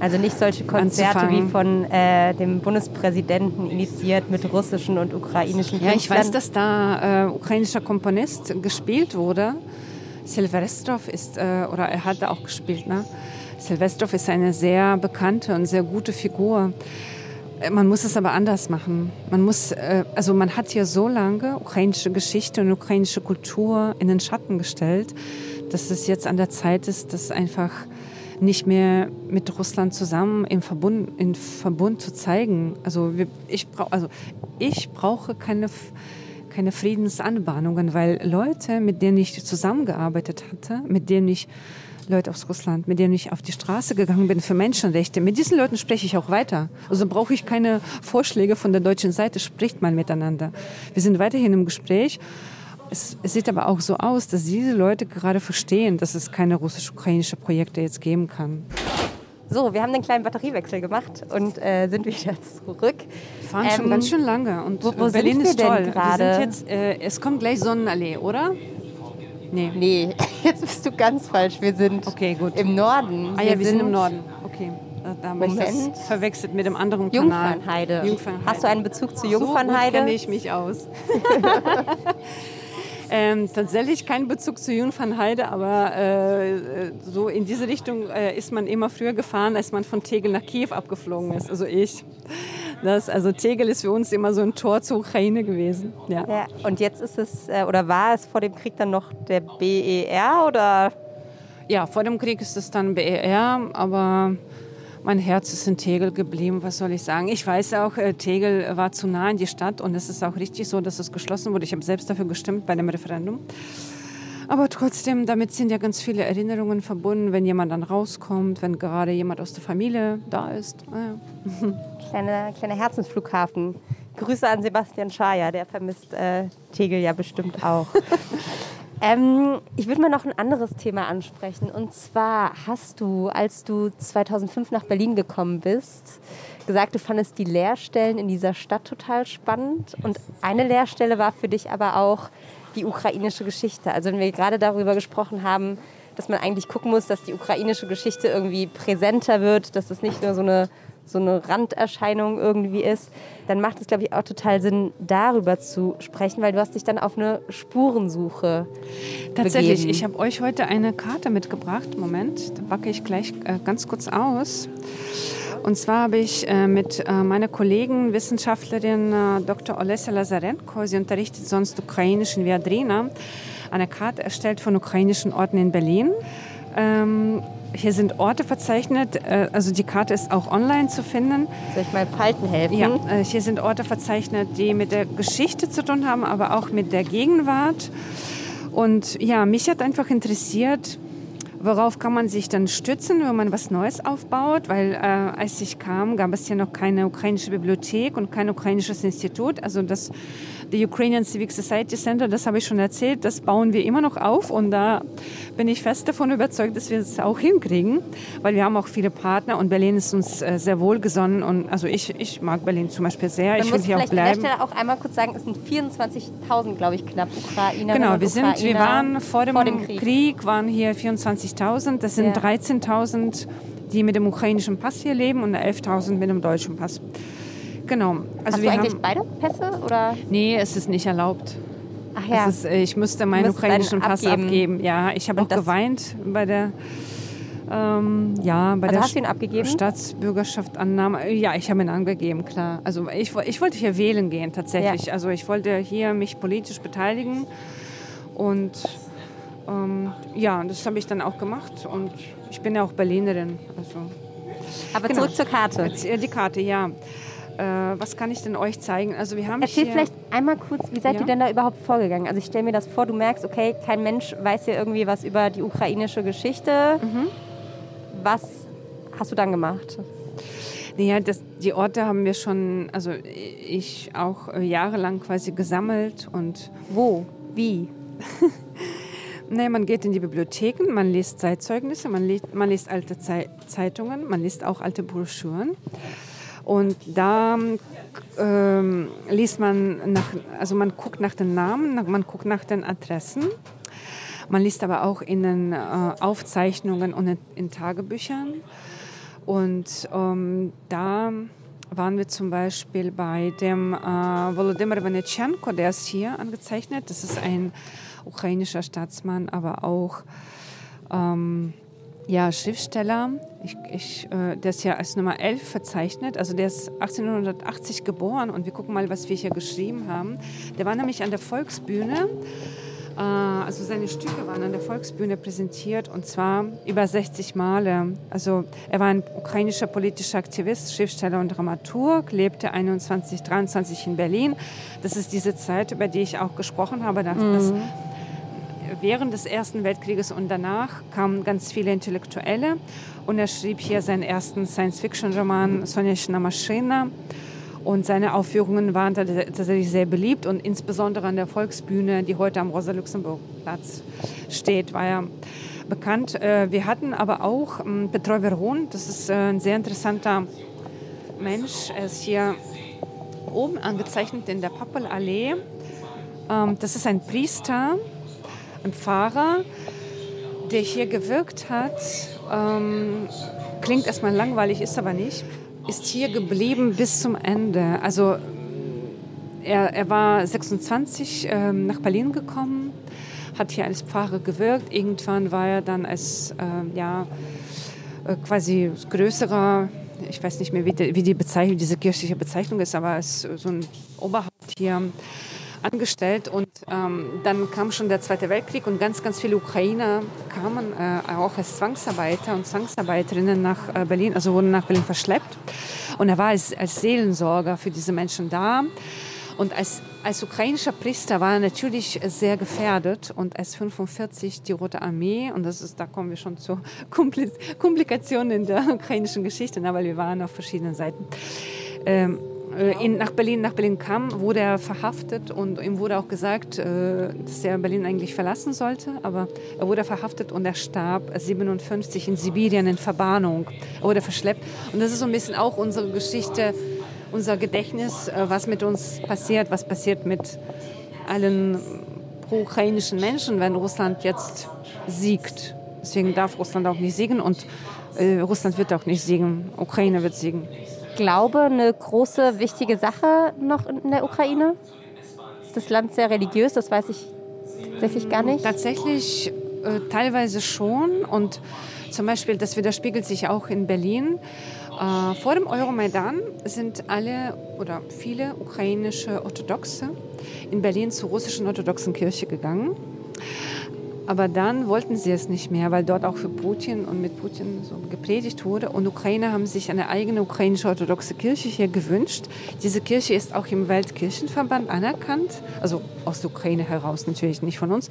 also nicht solche Konzerte anzufangen. wie von äh, dem Bundespräsidenten initiiert mit russischen und ukrainischen Künstlern. Ja, ich weiß, dass da äh, ukrainischer Komponist gespielt wurde. Silvestrov ist, äh, oder er hat da auch gespielt, ne? Silvestrov ist eine sehr bekannte und sehr gute Figur. Äh, man muss es aber anders machen. Man muss, äh, also man hat hier so lange ukrainische Geschichte und ukrainische Kultur in den Schatten gestellt, dass es jetzt an der Zeit ist, das einfach nicht mehr mit Russland zusammen im Verbund, in Verbund zu zeigen. Also wir, ich, brauch, also ich brauche keine, keine Friedensanbahnungen, weil Leute, mit denen ich zusammengearbeitet hatte, mit denen ich Leute aus Russland, mit denen ich auf die Straße gegangen bin für Menschenrechte. Mit diesen Leuten spreche ich auch weiter. Also brauche ich keine Vorschläge von der deutschen Seite, spricht man miteinander. Wir sind weiterhin im Gespräch es, es, sieht aber auch so aus, dass diese Leute gerade verstehen, dass es keine russisch-ukrainische Projekte jetzt geben kann. So, wir haben den kleinen Batteriewechsel gemacht und äh, sind wieder *laughs* zurück. Wir fahren ähm, schon ganz schön lange und wo, wo Berlin ist toll. Wir sind jetzt, äh, es kommt gleich Sonnenallee, oder? Nee. Nee, *laughs* jetzt bist du ganz falsch. Wir sind okay, im Norden. Ah ja, wir, wir sind, sind, im Norden. Okay. Da habe ich das verwechselt mit dem anderen Kanal. Jungfernheide. Jungfernheide. Hast du einen Bezug zu Jungfernheide? So kenne ich mich aus. *laughs* Ähm, tatsächlich kein Bezug zu Jungfernheide, aber äh, so in diese Richtung äh, ist man immer früher gefahren, als man von Tegel nach Kiew abgeflogen ist. Also ich. Das, also Tegel ist für uns immer so ein Tor zur Ukraine gewesen. Ja. ja und jetzt ist es, äh, oder war es vor dem Krieg dann noch der BER oder? Ja, vor dem Krieg ist es dann BER, aber mein Herz ist in Tegel geblieben, was soll ich sagen. Ich weiß auch, äh, Tegel war zu nah in die Stadt und es ist auch richtig so, dass es geschlossen wurde. Ich habe selbst dafür gestimmt bei dem Referendum. Aber trotzdem, damit sind ja ganz viele Erinnerungen verbunden, wenn jemand dann rauskommt, wenn gerade jemand aus der Familie da ist. Ah, ja. *laughs* Kleiner kleine Herzensflughafen. Grüße an Sebastian Schaja, der vermisst äh, Tegel ja bestimmt auch. *laughs* Ähm, ich würde mal noch ein anderes Thema ansprechen. Und zwar hast du, als du 2005 nach Berlin gekommen bist, gesagt, du fandest die Lehrstellen in dieser Stadt total spannend. Und eine Lehrstelle war für dich aber auch die ukrainische Geschichte. Also wenn wir gerade darüber gesprochen haben, dass man eigentlich gucken muss, dass die ukrainische Geschichte irgendwie präsenter wird, dass es nicht nur so eine so eine Randerscheinung irgendwie ist, dann macht es, glaube ich, auch total Sinn, darüber zu sprechen, weil du hast dich dann auf eine Spurensuche Tatsächlich, begeben. ich habe euch heute eine Karte mitgebracht. Moment, da packe ich gleich äh, ganz kurz aus. Und zwar habe ich äh, mit äh, meiner Kollegin, Wissenschaftlerin äh, Dr. Olesja Lazarenko, sie unterrichtet sonst Ukrainisch in Viadrina, eine Karte erstellt von ukrainischen Orten in Berlin. Ähm, hier sind Orte verzeichnet, äh, also die Karte ist auch online zu finden. Soll ich mal Falten helfen? Ja, äh, hier sind Orte verzeichnet, die mit der Geschichte zu tun haben, aber auch mit der Gegenwart. Und ja, mich hat einfach interessiert, worauf kann man sich dann stützen, wenn man was Neues aufbaut, weil äh, als ich kam, gab es hier noch keine ukrainische Bibliothek und kein ukrainisches Institut. Also das The Ukrainian Civic Society Center, das habe ich schon erzählt, das bauen wir immer noch auf und da bin ich fest davon überzeugt, dass wir es auch hinkriegen, weil wir haben auch viele Partner und Berlin ist uns äh, sehr wohlgesonnen und also ich, ich mag Berlin zum Beispiel sehr, Man ich will hier auch bleiben. An der Stelle auch einmal kurz sagen, es sind 24.000, glaube ich, knapp Ukrainer. Genau, wir sind, wir waren vor dem, vor dem Krieg. Krieg. waren hier 24.000, das sind ja. 13.000 die mit dem ukrainischen Pass hier leben und 11.000 mit dem deutschen Pass. Genau. Also Hast wir du eigentlich haben, beide Pässe? Oder? Nee, es ist nicht erlaubt. Ach ja. Ist, äh, ich müsste meinen ukrainischen Pass abgeben. abgeben. Ja, ich habe auch geweint bei der ähm, ja, bei also der hast du ihn abgegeben? Staatsbürgerschaft Annahme. Ja, ich habe ihn angegeben, klar. Also ich, ich wollte hier wählen gehen tatsächlich. Ja. Also ich wollte hier mich politisch beteiligen und ähm, ja, das habe ich dann auch gemacht und ich bin ja auch Berlinerin. Also. Aber genau. zurück zur Karte. Die Karte, ja. Äh, was kann ich denn euch zeigen? Also wir haben Erzähl vielleicht einmal kurz, wie seid ja? ihr denn da überhaupt vorgegangen? Also ich stelle mir das vor, du merkst, okay, kein Mensch weiß hier irgendwie was über die ukrainische Geschichte. Mhm. Was hast du dann gemacht? Naja, das, die Orte haben wir schon, also ich auch äh, jahrelang quasi gesammelt und wo, wie? *laughs* Nee, man geht in die Bibliotheken, man liest Zeitzeugnisse, man liest, man liest alte Zei Zeitungen, man liest auch alte Broschüren. Und da ähm, liest man nach, also man guckt nach den Namen, man guckt nach den Adressen. Man liest aber auch in den äh, Aufzeichnungen und in, in Tagebüchern. Und ähm, da waren wir zum Beispiel bei dem äh, Volodymyr Venetchenko, der ist hier angezeichnet. Das ist ein ukrainischer Staatsmann, aber auch ähm, ja, Schriftsteller. Ich, ich, äh, der ist ja als Nummer 11 verzeichnet. Also der ist 1880 geboren und wir gucken mal, was wir hier geschrieben haben. Der war nämlich an der Volksbühne. Äh, also seine Stücke waren an der Volksbühne präsentiert und zwar über 60 Male. Also er war ein ukrainischer politischer Aktivist, Schriftsteller und Dramaturg, lebte 21, 23 in Berlin. Das ist diese Zeit, über die ich auch gesprochen habe. Dass, mhm während des Ersten Weltkrieges und danach kamen ganz viele Intellektuelle und er schrieb hier seinen ersten Science-Fiction-Roman Sonячna Maschina. Und seine Aufführungen waren tatsächlich sehr beliebt und insbesondere an der Volksbühne, die heute am Rosa-Luxemburg-Platz steht, war er bekannt. Äh, wir hatten aber auch ähm, Petro Veron, das ist äh, ein sehr interessanter Mensch. Er ist hier oben angezeichnet in der Pappelallee. Ähm, das ist ein Priester, ein Pfarrer, der hier gewirkt hat. Ähm, klingt erstmal langweilig, ist aber nicht. Ist hier geblieben bis zum Ende. Also er, er war 26 ähm, nach Berlin gekommen, hat hier als Pfarrer gewirkt. Irgendwann war er dann als äh, ja, äh, quasi größerer, ich weiß nicht mehr, wie die, wie die Bezeichnung, diese kirchliche Bezeichnung ist, aber als so ein Oberhaupt hier angestellt und ähm, dann kam schon der Zweite Weltkrieg und ganz, ganz viele Ukrainer kamen äh, auch als Zwangsarbeiter und Zwangsarbeiterinnen nach äh, Berlin, also wurden nach Berlin verschleppt. Und er war als, als Seelensorger für diese Menschen da. Und als, als ukrainischer Priester war er natürlich sehr gefährdet und als 45 die Rote Armee, und das ist, da kommen wir schon zu *laughs* Komplikationen in der ukrainischen Geschichte, weil wir waren auf verschiedenen Seiten. Ähm, äh, in, nach Berlin, nach Berlin kam, wurde er verhaftet und ihm wurde auch gesagt, äh, dass er Berlin eigentlich verlassen sollte. Aber er wurde verhaftet und er starb 57 in Sibirien in Verbannung. Er wurde verschleppt. Und das ist so ein bisschen auch unsere Geschichte, unser Gedächtnis, äh, was mit uns passiert, was passiert mit allen pro-ukrainischen Menschen, wenn Russland jetzt siegt. Deswegen darf Russland auch nicht siegen und äh, Russland wird auch nicht siegen. Ukraine wird siegen. Glaube eine große, wichtige Sache noch in der Ukraine? Ist das Land sehr religiös? Das weiß ich tatsächlich gar nicht. Tatsächlich äh, teilweise schon. Und zum Beispiel, das widerspiegelt sich auch in Berlin. Äh, vor dem Euromaidan sind alle oder viele ukrainische Orthodoxe in Berlin zur russischen orthodoxen Kirche gegangen. Aber dann wollten sie es nicht mehr, weil dort auch für Putin und mit Putin so gepredigt wurde. Und Ukrainer haben sich eine eigene ukrainische orthodoxe Kirche hier gewünscht. Diese Kirche ist auch im Weltkirchenverband anerkannt, also aus der Ukraine heraus natürlich, nicht von uns.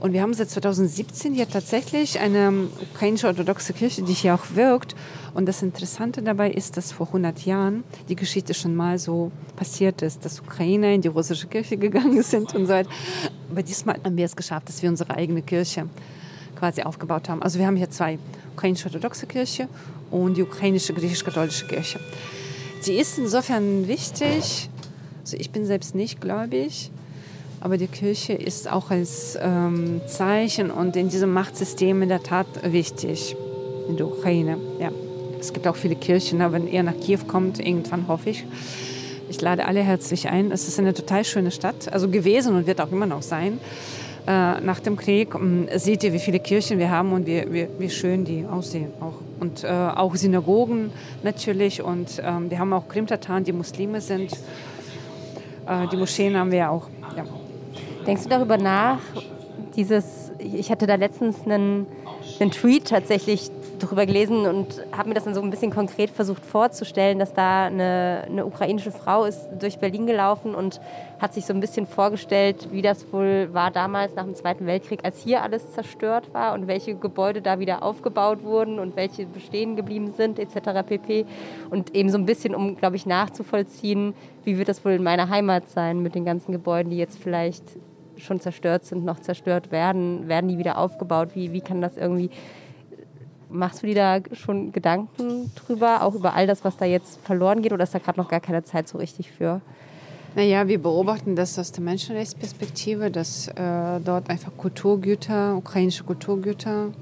Und wir haben seit 2017 hier tatsächlich eine ukrainische orthodoxe Kirche, die hier auch wirkt. Und das Interessante dabei ist, dass vor 100 Jahren die Geschichte schon mal so passiert ist, dass Ukrainer in die russische Kirche gegangen *laughs* sind und so weiter. Aber diesmal haben wir es geschafft, dass wir unsere eigene Kirche quasi aufgebaut haben. Also wir haben hier zwei, ukrainische orthodoxe Kirche und die ukrainische griechisch-katholische Kirche. Sie ist insofern wichtig, also ich bin selbst nicht gläubig, aber die Kirche ist auch als ähm, Zeichen und in diesem Machtsystem in der Tat wichtig in der Ukraine. Ja. Es gibt auch viele Kirchen, aber wenn ihr nach Kiew kommt, irgendwann hoffe ich. Ich lade alle herzlich ein. Es ist eine total schöne Stadt, also gewesen und wird auch immer noch sein. Äh, nach dem Krieg ähm, seht ihr, wie viele Kirchen wir haben und wie, wie, wie schön die aussehen. Auch. Und äh, auch Synagogen natürlich. Und ähm, wir haben auch Krimtataren, die Muslime sind. Äh, die Moscheen haben wir auch. Ja. Denkst du darüber nach, dieses, ich hatte da letztens einen, einen Tweet tatsächlich darüber gelesen und habe mir das dann so ein bisschen konkret versucht vorzustellen, dass da eine, eine, ukrainische Frau ist durch Berlin gelaufen und hat sich so ein bisschen vorgestellt, wie das wohl war damals nach dem Zweiten Weltkrieg, als hier alles zerstört war und welche Gebäude da wieder aufgebaut wurden und welche bestehen geblieben sind etc. pp. Und eben so ein bisschen, um, glaube ich, nachzuvollziehen, wie wird das wohl in meiner Heimat sein mit den ganzen Gebäuden, die jetzt vielleicht schon zerstört sind, noch zerstört werden? Werden die wieder aufgebaut? Wie, wie kann das irgendwie Machst du dir da schon Gedanken drüber, auch über all das, was da jetzt verloren geht, oder ist da gerade noch gar keine Zeit so richtig für? Naja, wir beobachten das aus der Menschenrechtsperspektive, dass äh, dort einfach Kulturgüter, ukrainische Kulturgüter,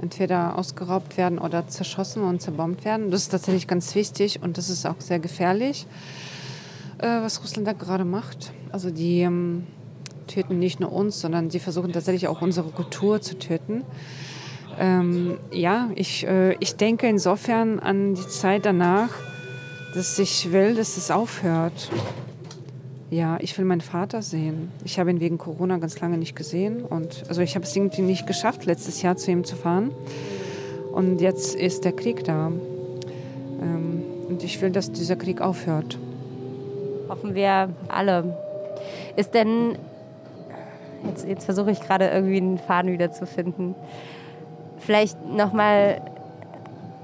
entweder ausgeraubt werden oder zerschossen und zerbombt werden. Das ist tatsächlich ganz wichtig und das ist auch sehr gefährlich, äh, was Russland da gerade macht. Also die ähm, töten nicht nur uns, sondern sie versuchen tatsächlich auch unsere Kultur zu töten. Ähm, ja, ich, äh, ich denke insofern an die Zeit danach, dass ich will, dass es aufhört. Ja, ich will meinen Vater sehen. Ich habe ihn wegen Corona ganz lange nicht gesehen. Und, also ich habe es irgendwie nicht geschafft, letztes Jahr zu ihm zu fahren. Und jetzt ist der Krieg da. Ähm, und ich will, dass dieser Krieg aufhört. Hoffen wir alle. Ist denn, jetzt, jetzt versuche ich gerade irgendwie einen Faden wieder zu finden. Vielleicht nochmal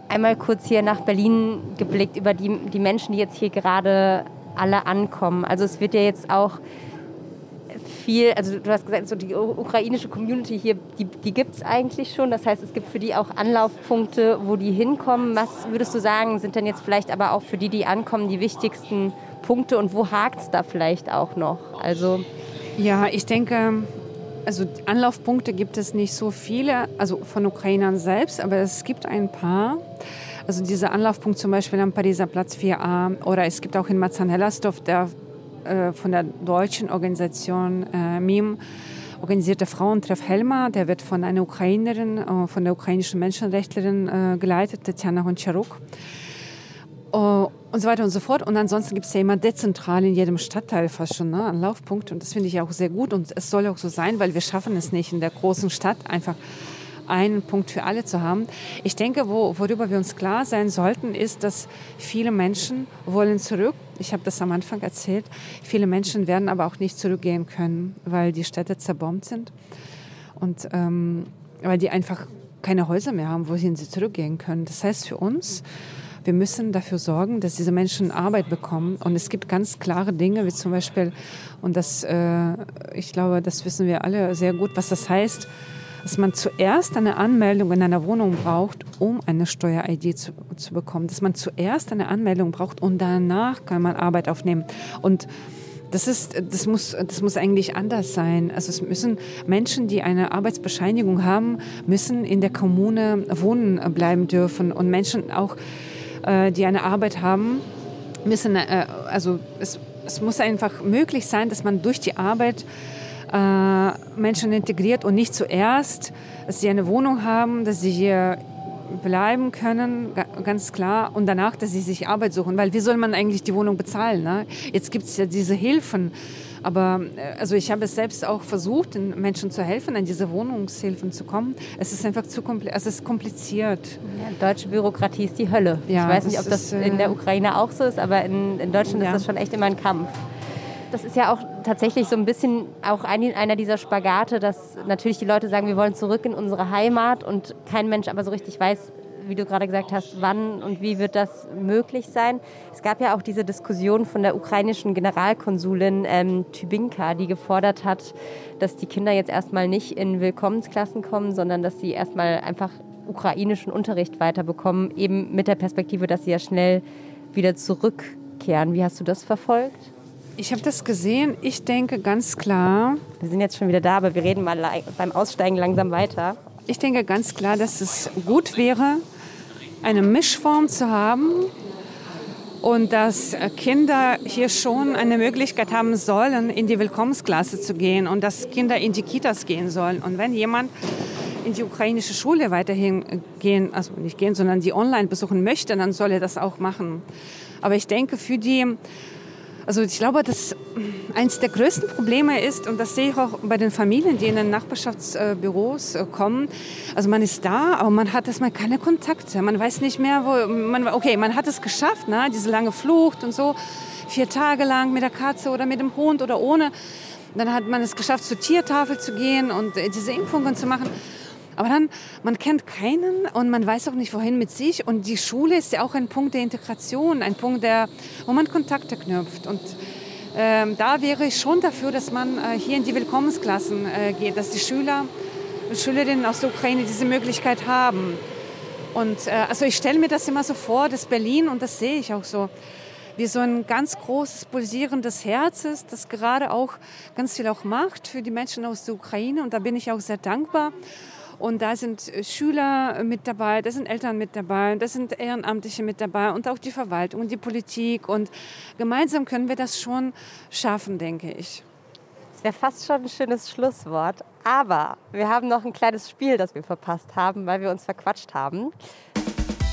einmal kurz hier nach Berlin geblickt über die, die Menschen, die jetzt hier gerade alle ankommen. Also es wird ja jetzt auch viel, also du hast gesagt, so die ukrainische Community hier, die, die gibt es eigentlich schon. Das heißt, es gibt für die auch Anlaufpunkte, wo die hinkommen. Was würdest du sagen, sind denn jetzt vielleicht aber auch für die, die ankommen, die wichtigsten Punkte und wo hakt es da vielleicht auch noch? Also ja, ich denke, also Anlaufpunkte gibt es nicht so viele, also von Ukrainern selbst, aber es gibt ein paar. Also dieser Anlaufpunkt zum Beispiel am Pariser Platz 4a oder es gibt auch in Marzahn-Hellersdorf der äh, von der deutschen Organisation äh, MIM organisierte Frauentreff Helma, der wird von einer Ukrainerin, äh, von der ukrainischen Menschenrechtlerin äh, geleitet, Tatjana Honcharuk. Und so weiter und so fort. Und ansonsten gibt es ja immer dezentral in jedem Stadtteil fast schon ne, Laufpunkt. Und das finde ich auch sehr gut. Und es soll auch so sein, weil wir schaffen es nicht in der großen Stadt einfach einen Punkt für alle zu haben. Ich denke, wo, worüber wir uns klar sein sollten, ist, dass viele Menschen wollen zurück. Ich habe das am Anfang erzählt. Viele Menschen werden aber auch nicht zurückgehen können, weil die Städte zerbombt sind und ähm, weil die einfach keine Häuser mehr haben, wohin sie zurückgehen können. Das heißt für uns, wir müssen dafür sorgen, dass diese Menschen Arbeit bekommen. Und es gibt ganz klare Dinge, wie zum Beispiel, und das, äh, ich glaube, das wissen wir alle sehr gut, was das heißt, dass man zuerst eine Anmeldung in einer Wohnung braucht, um eine Steuer-ID zu, zu bekommen. Dass man zuerst eine Anmeldung braucht und danach kann man Arbeit aufnehmen. Und das, ist, das, muss, das muss eigentlich anders sein. Also es müssen Menschen, die eine Arbeitsbescheinigung haben, müssen in der Kommune wohnen bleiben dürfen. Und Menschen auch, die eine Arbeit haben, müssen, äh, also es, es muss einfach möglich sein, dass man durch die Arbeit äh, Menschen integriert und nicht zuerst, dass sie eine Wohnung haben, dass sie hier bleiben können, ganz klar, und danach, dass sie sich Arbeit suchen, weil wie soll man eigentlich die Wohnung bezahlen? Ne? Jetzt gibt es ja diese Hilfen aber äh, also ich habe es selbst auch versucht, den Menschen zu helfen, an diese Wohnungshilfen zu kommen. Es ist einfach zu kompliziert. Es ist kompliziert. Ja, deutsche Bürokratie ist die Hölle. Ja, ich weiß nicht, ob das ist, in der Ukraine auch so ist, aber in, in Deutschland ja. ist das schon echt immer ein Kampf. Das ist ja auch tatsächlich so ein bisschen auch ein, einer dieser Spagate, dass natürlich die Leute sagen, wir wollen zurück in unsere Heimat und kein Mensch aber so richtig weiß, wie du gerade gesagt hast, wann und wie wird das möglich sein? Es gab ja auch diese Diskussion von der ukrainischen Generalkonsulin ähm, Tybinka, die gefordert hat, dass die Kinder jetzt erstmal nicht in Willkommensklassen kommen, sondern dass sie erstmal einfach ukrainischen Unterricht weiterbekommen, eben mit der Perspektive, dass sie ja schnell wieder zurückkehren. Wie hast du das verfolgt? Ich habe das gesehen. Ich denke ganz klar. Wir sind jetzt schon wieder da, aber wir reden mal beim Aussteigen langsam weiter. Ich denke ganz klar, dass es gut wäre, eine Mischform zu haben und dass Kinder hier schon eine Möglichkeit haben sollen, in die Willkommensklasse zu gehen und dass Kinder in die Kitas gehen sollen. Und wenn jemand in die ukrainische Schule weiterhin gehen, also nicht gehen, sondern die online besuchen möchte, dann soll er das auch machen. Aber ich denke, für die also ich glaube, dass eines der größten Probleme ist, und das sehe ich auch bei den Familien, die in den Nachbarschaftsbüros äh, kommen, also man ist da, aber man hat erstmal keine Kontakte. Man weiß nicht mehr, wo, man, okay, man hat es geschafft, ne? diese lange Flucht und so, vier Tage lang mit der Katze oder mit dem Hund oder ohne. Dann hat man es geschafft, zur Tiertafel zu gehen und äh, diese Impfungen zu machen. Aber dann, man kennt keinen und man weiß auch nicht, wohin mit sich. Und die Schule ist ja auch ein Punkt der Integration, ein Punkt, der, wo man Kontakte knüpft. Und ähm, da wäre ich schon dafür, dass man äh, hier in die Willkommensklassen äh, geht, dass die Schüler und Schülerinnen aus der Ukraine diese Möglichkeit haben. Und äh, also ich stelle mir das immer so vor, dass Berlin, und das sehe ich auch so, wie so ein ganz großes pulsierendes Herz ist, das gerade auch ganz viel auch macht für die Menschen aus der Ukraine. Und da bin ich auch sehr dankbar. Und da sind äh, Schüler mit dabei, da sind Eltern mit dabei, da sind Ehrenamtliche mit dabei und auch die Verwaltung und die Politik. Und gemeinsam können wir das schon schaffen, denke ich. Das wäre fast schon ein schönes Schlusswort. Aber wir haben noch ein kleines Spiel, das wir verpasst haben, weil wir uns verquatscht haben.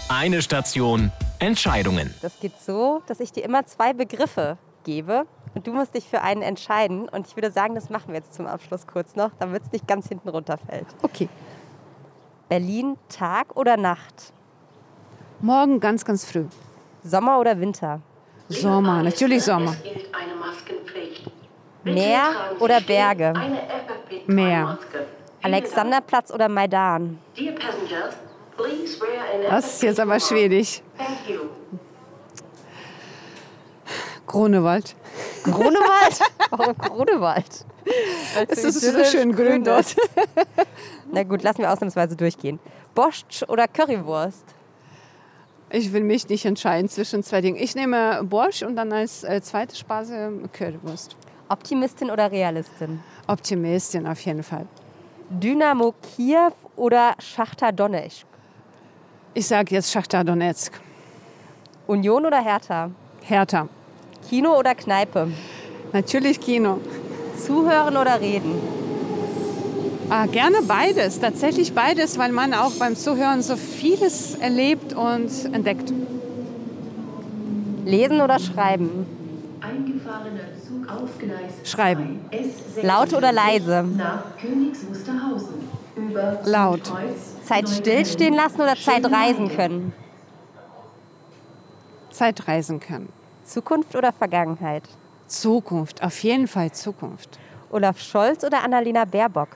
Eine Station, Entscheidungen. Das geht so, dass ich dir immer zwei Begriffe gebe und du musst dich für einen entscheiden. Und ich würde sagen, das machen wir jetzt zum Abschluss kurz noch, damit es nicht ganz hinten runterfällt. Okay. Berlin, Tag oder Nacht? Morgen ganz, ganz früh. Sommer oder Winter? Sommer, natürlich Sommer. Meer oder Berge? Meer. Alexanderplatz oder Maidan? Das ist jetzt aber schwierig. Grunewald. Grunewald? *laughs* Warum Grunewald? Es ist so schön grün dort. *laughs* Na gut, lassen wir ausnahmsweise durchgehen. Borscht oder Currywurst? Ich will mich nicht entscheiden zwischen zwei Dingen. Ich nehme Borsch und dann als äh, zweite Speise Currywurst. Optimistin oder Realistin? Optimistin auf jeden Fall. Dynamo Kiew oder Schachtar Donetsk? Ich sage jetzt Schachtar Donetsk. Union oder Hertha? Hertha. Kino oder Kneipe? Natürlich Kino. Zuhören oder reden? Ah, gerne beides, tatsächlich beides, weil man auch beim Zuhören so vieles erlebt und entdeckt. Lesen oder schreiben? Eingefahrener Zug auf Gleis Schreiben. 2, S6 Laut oder leise? Nach Königs Wusterhausen. Über Laut. Zeit stillstehen lassen oder Zeit reisen können? Zeit reisen können. Zukunft oder Vergangenheit? Zukunft, auf jeden Fall Zukunft. Olaf Scholz oder Annalena Baerbock?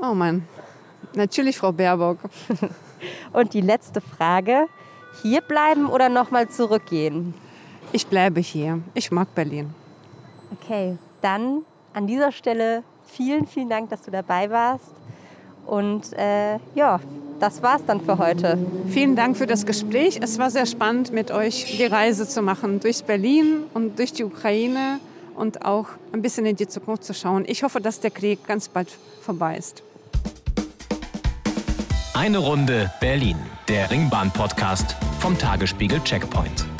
Oh Mann, natürlich Frau Baerbock. *laughs* Und die letzte Frage: Hier bleiben oder nochmal zurückgehen? Ich bleibe hier. Ich mag Berlin. Okay, dann an dieser Stelle vielen, vielen Dank, dass du dabei warst. Und äh, ja, das war's dann für heute. Vielen Dank für das Gespräch. Es war sehr spannend, mit euch die Reise zu machen durch Berlin und durch die Ukraine und auch ein bisschen in die Zukunft zu schauen. Ich hoffe, dass der Krieg ganz bald vorbei ist. Eine Runde Berlin, der Ringbahn-Podcast vom Tagesspiegel Checkpoint.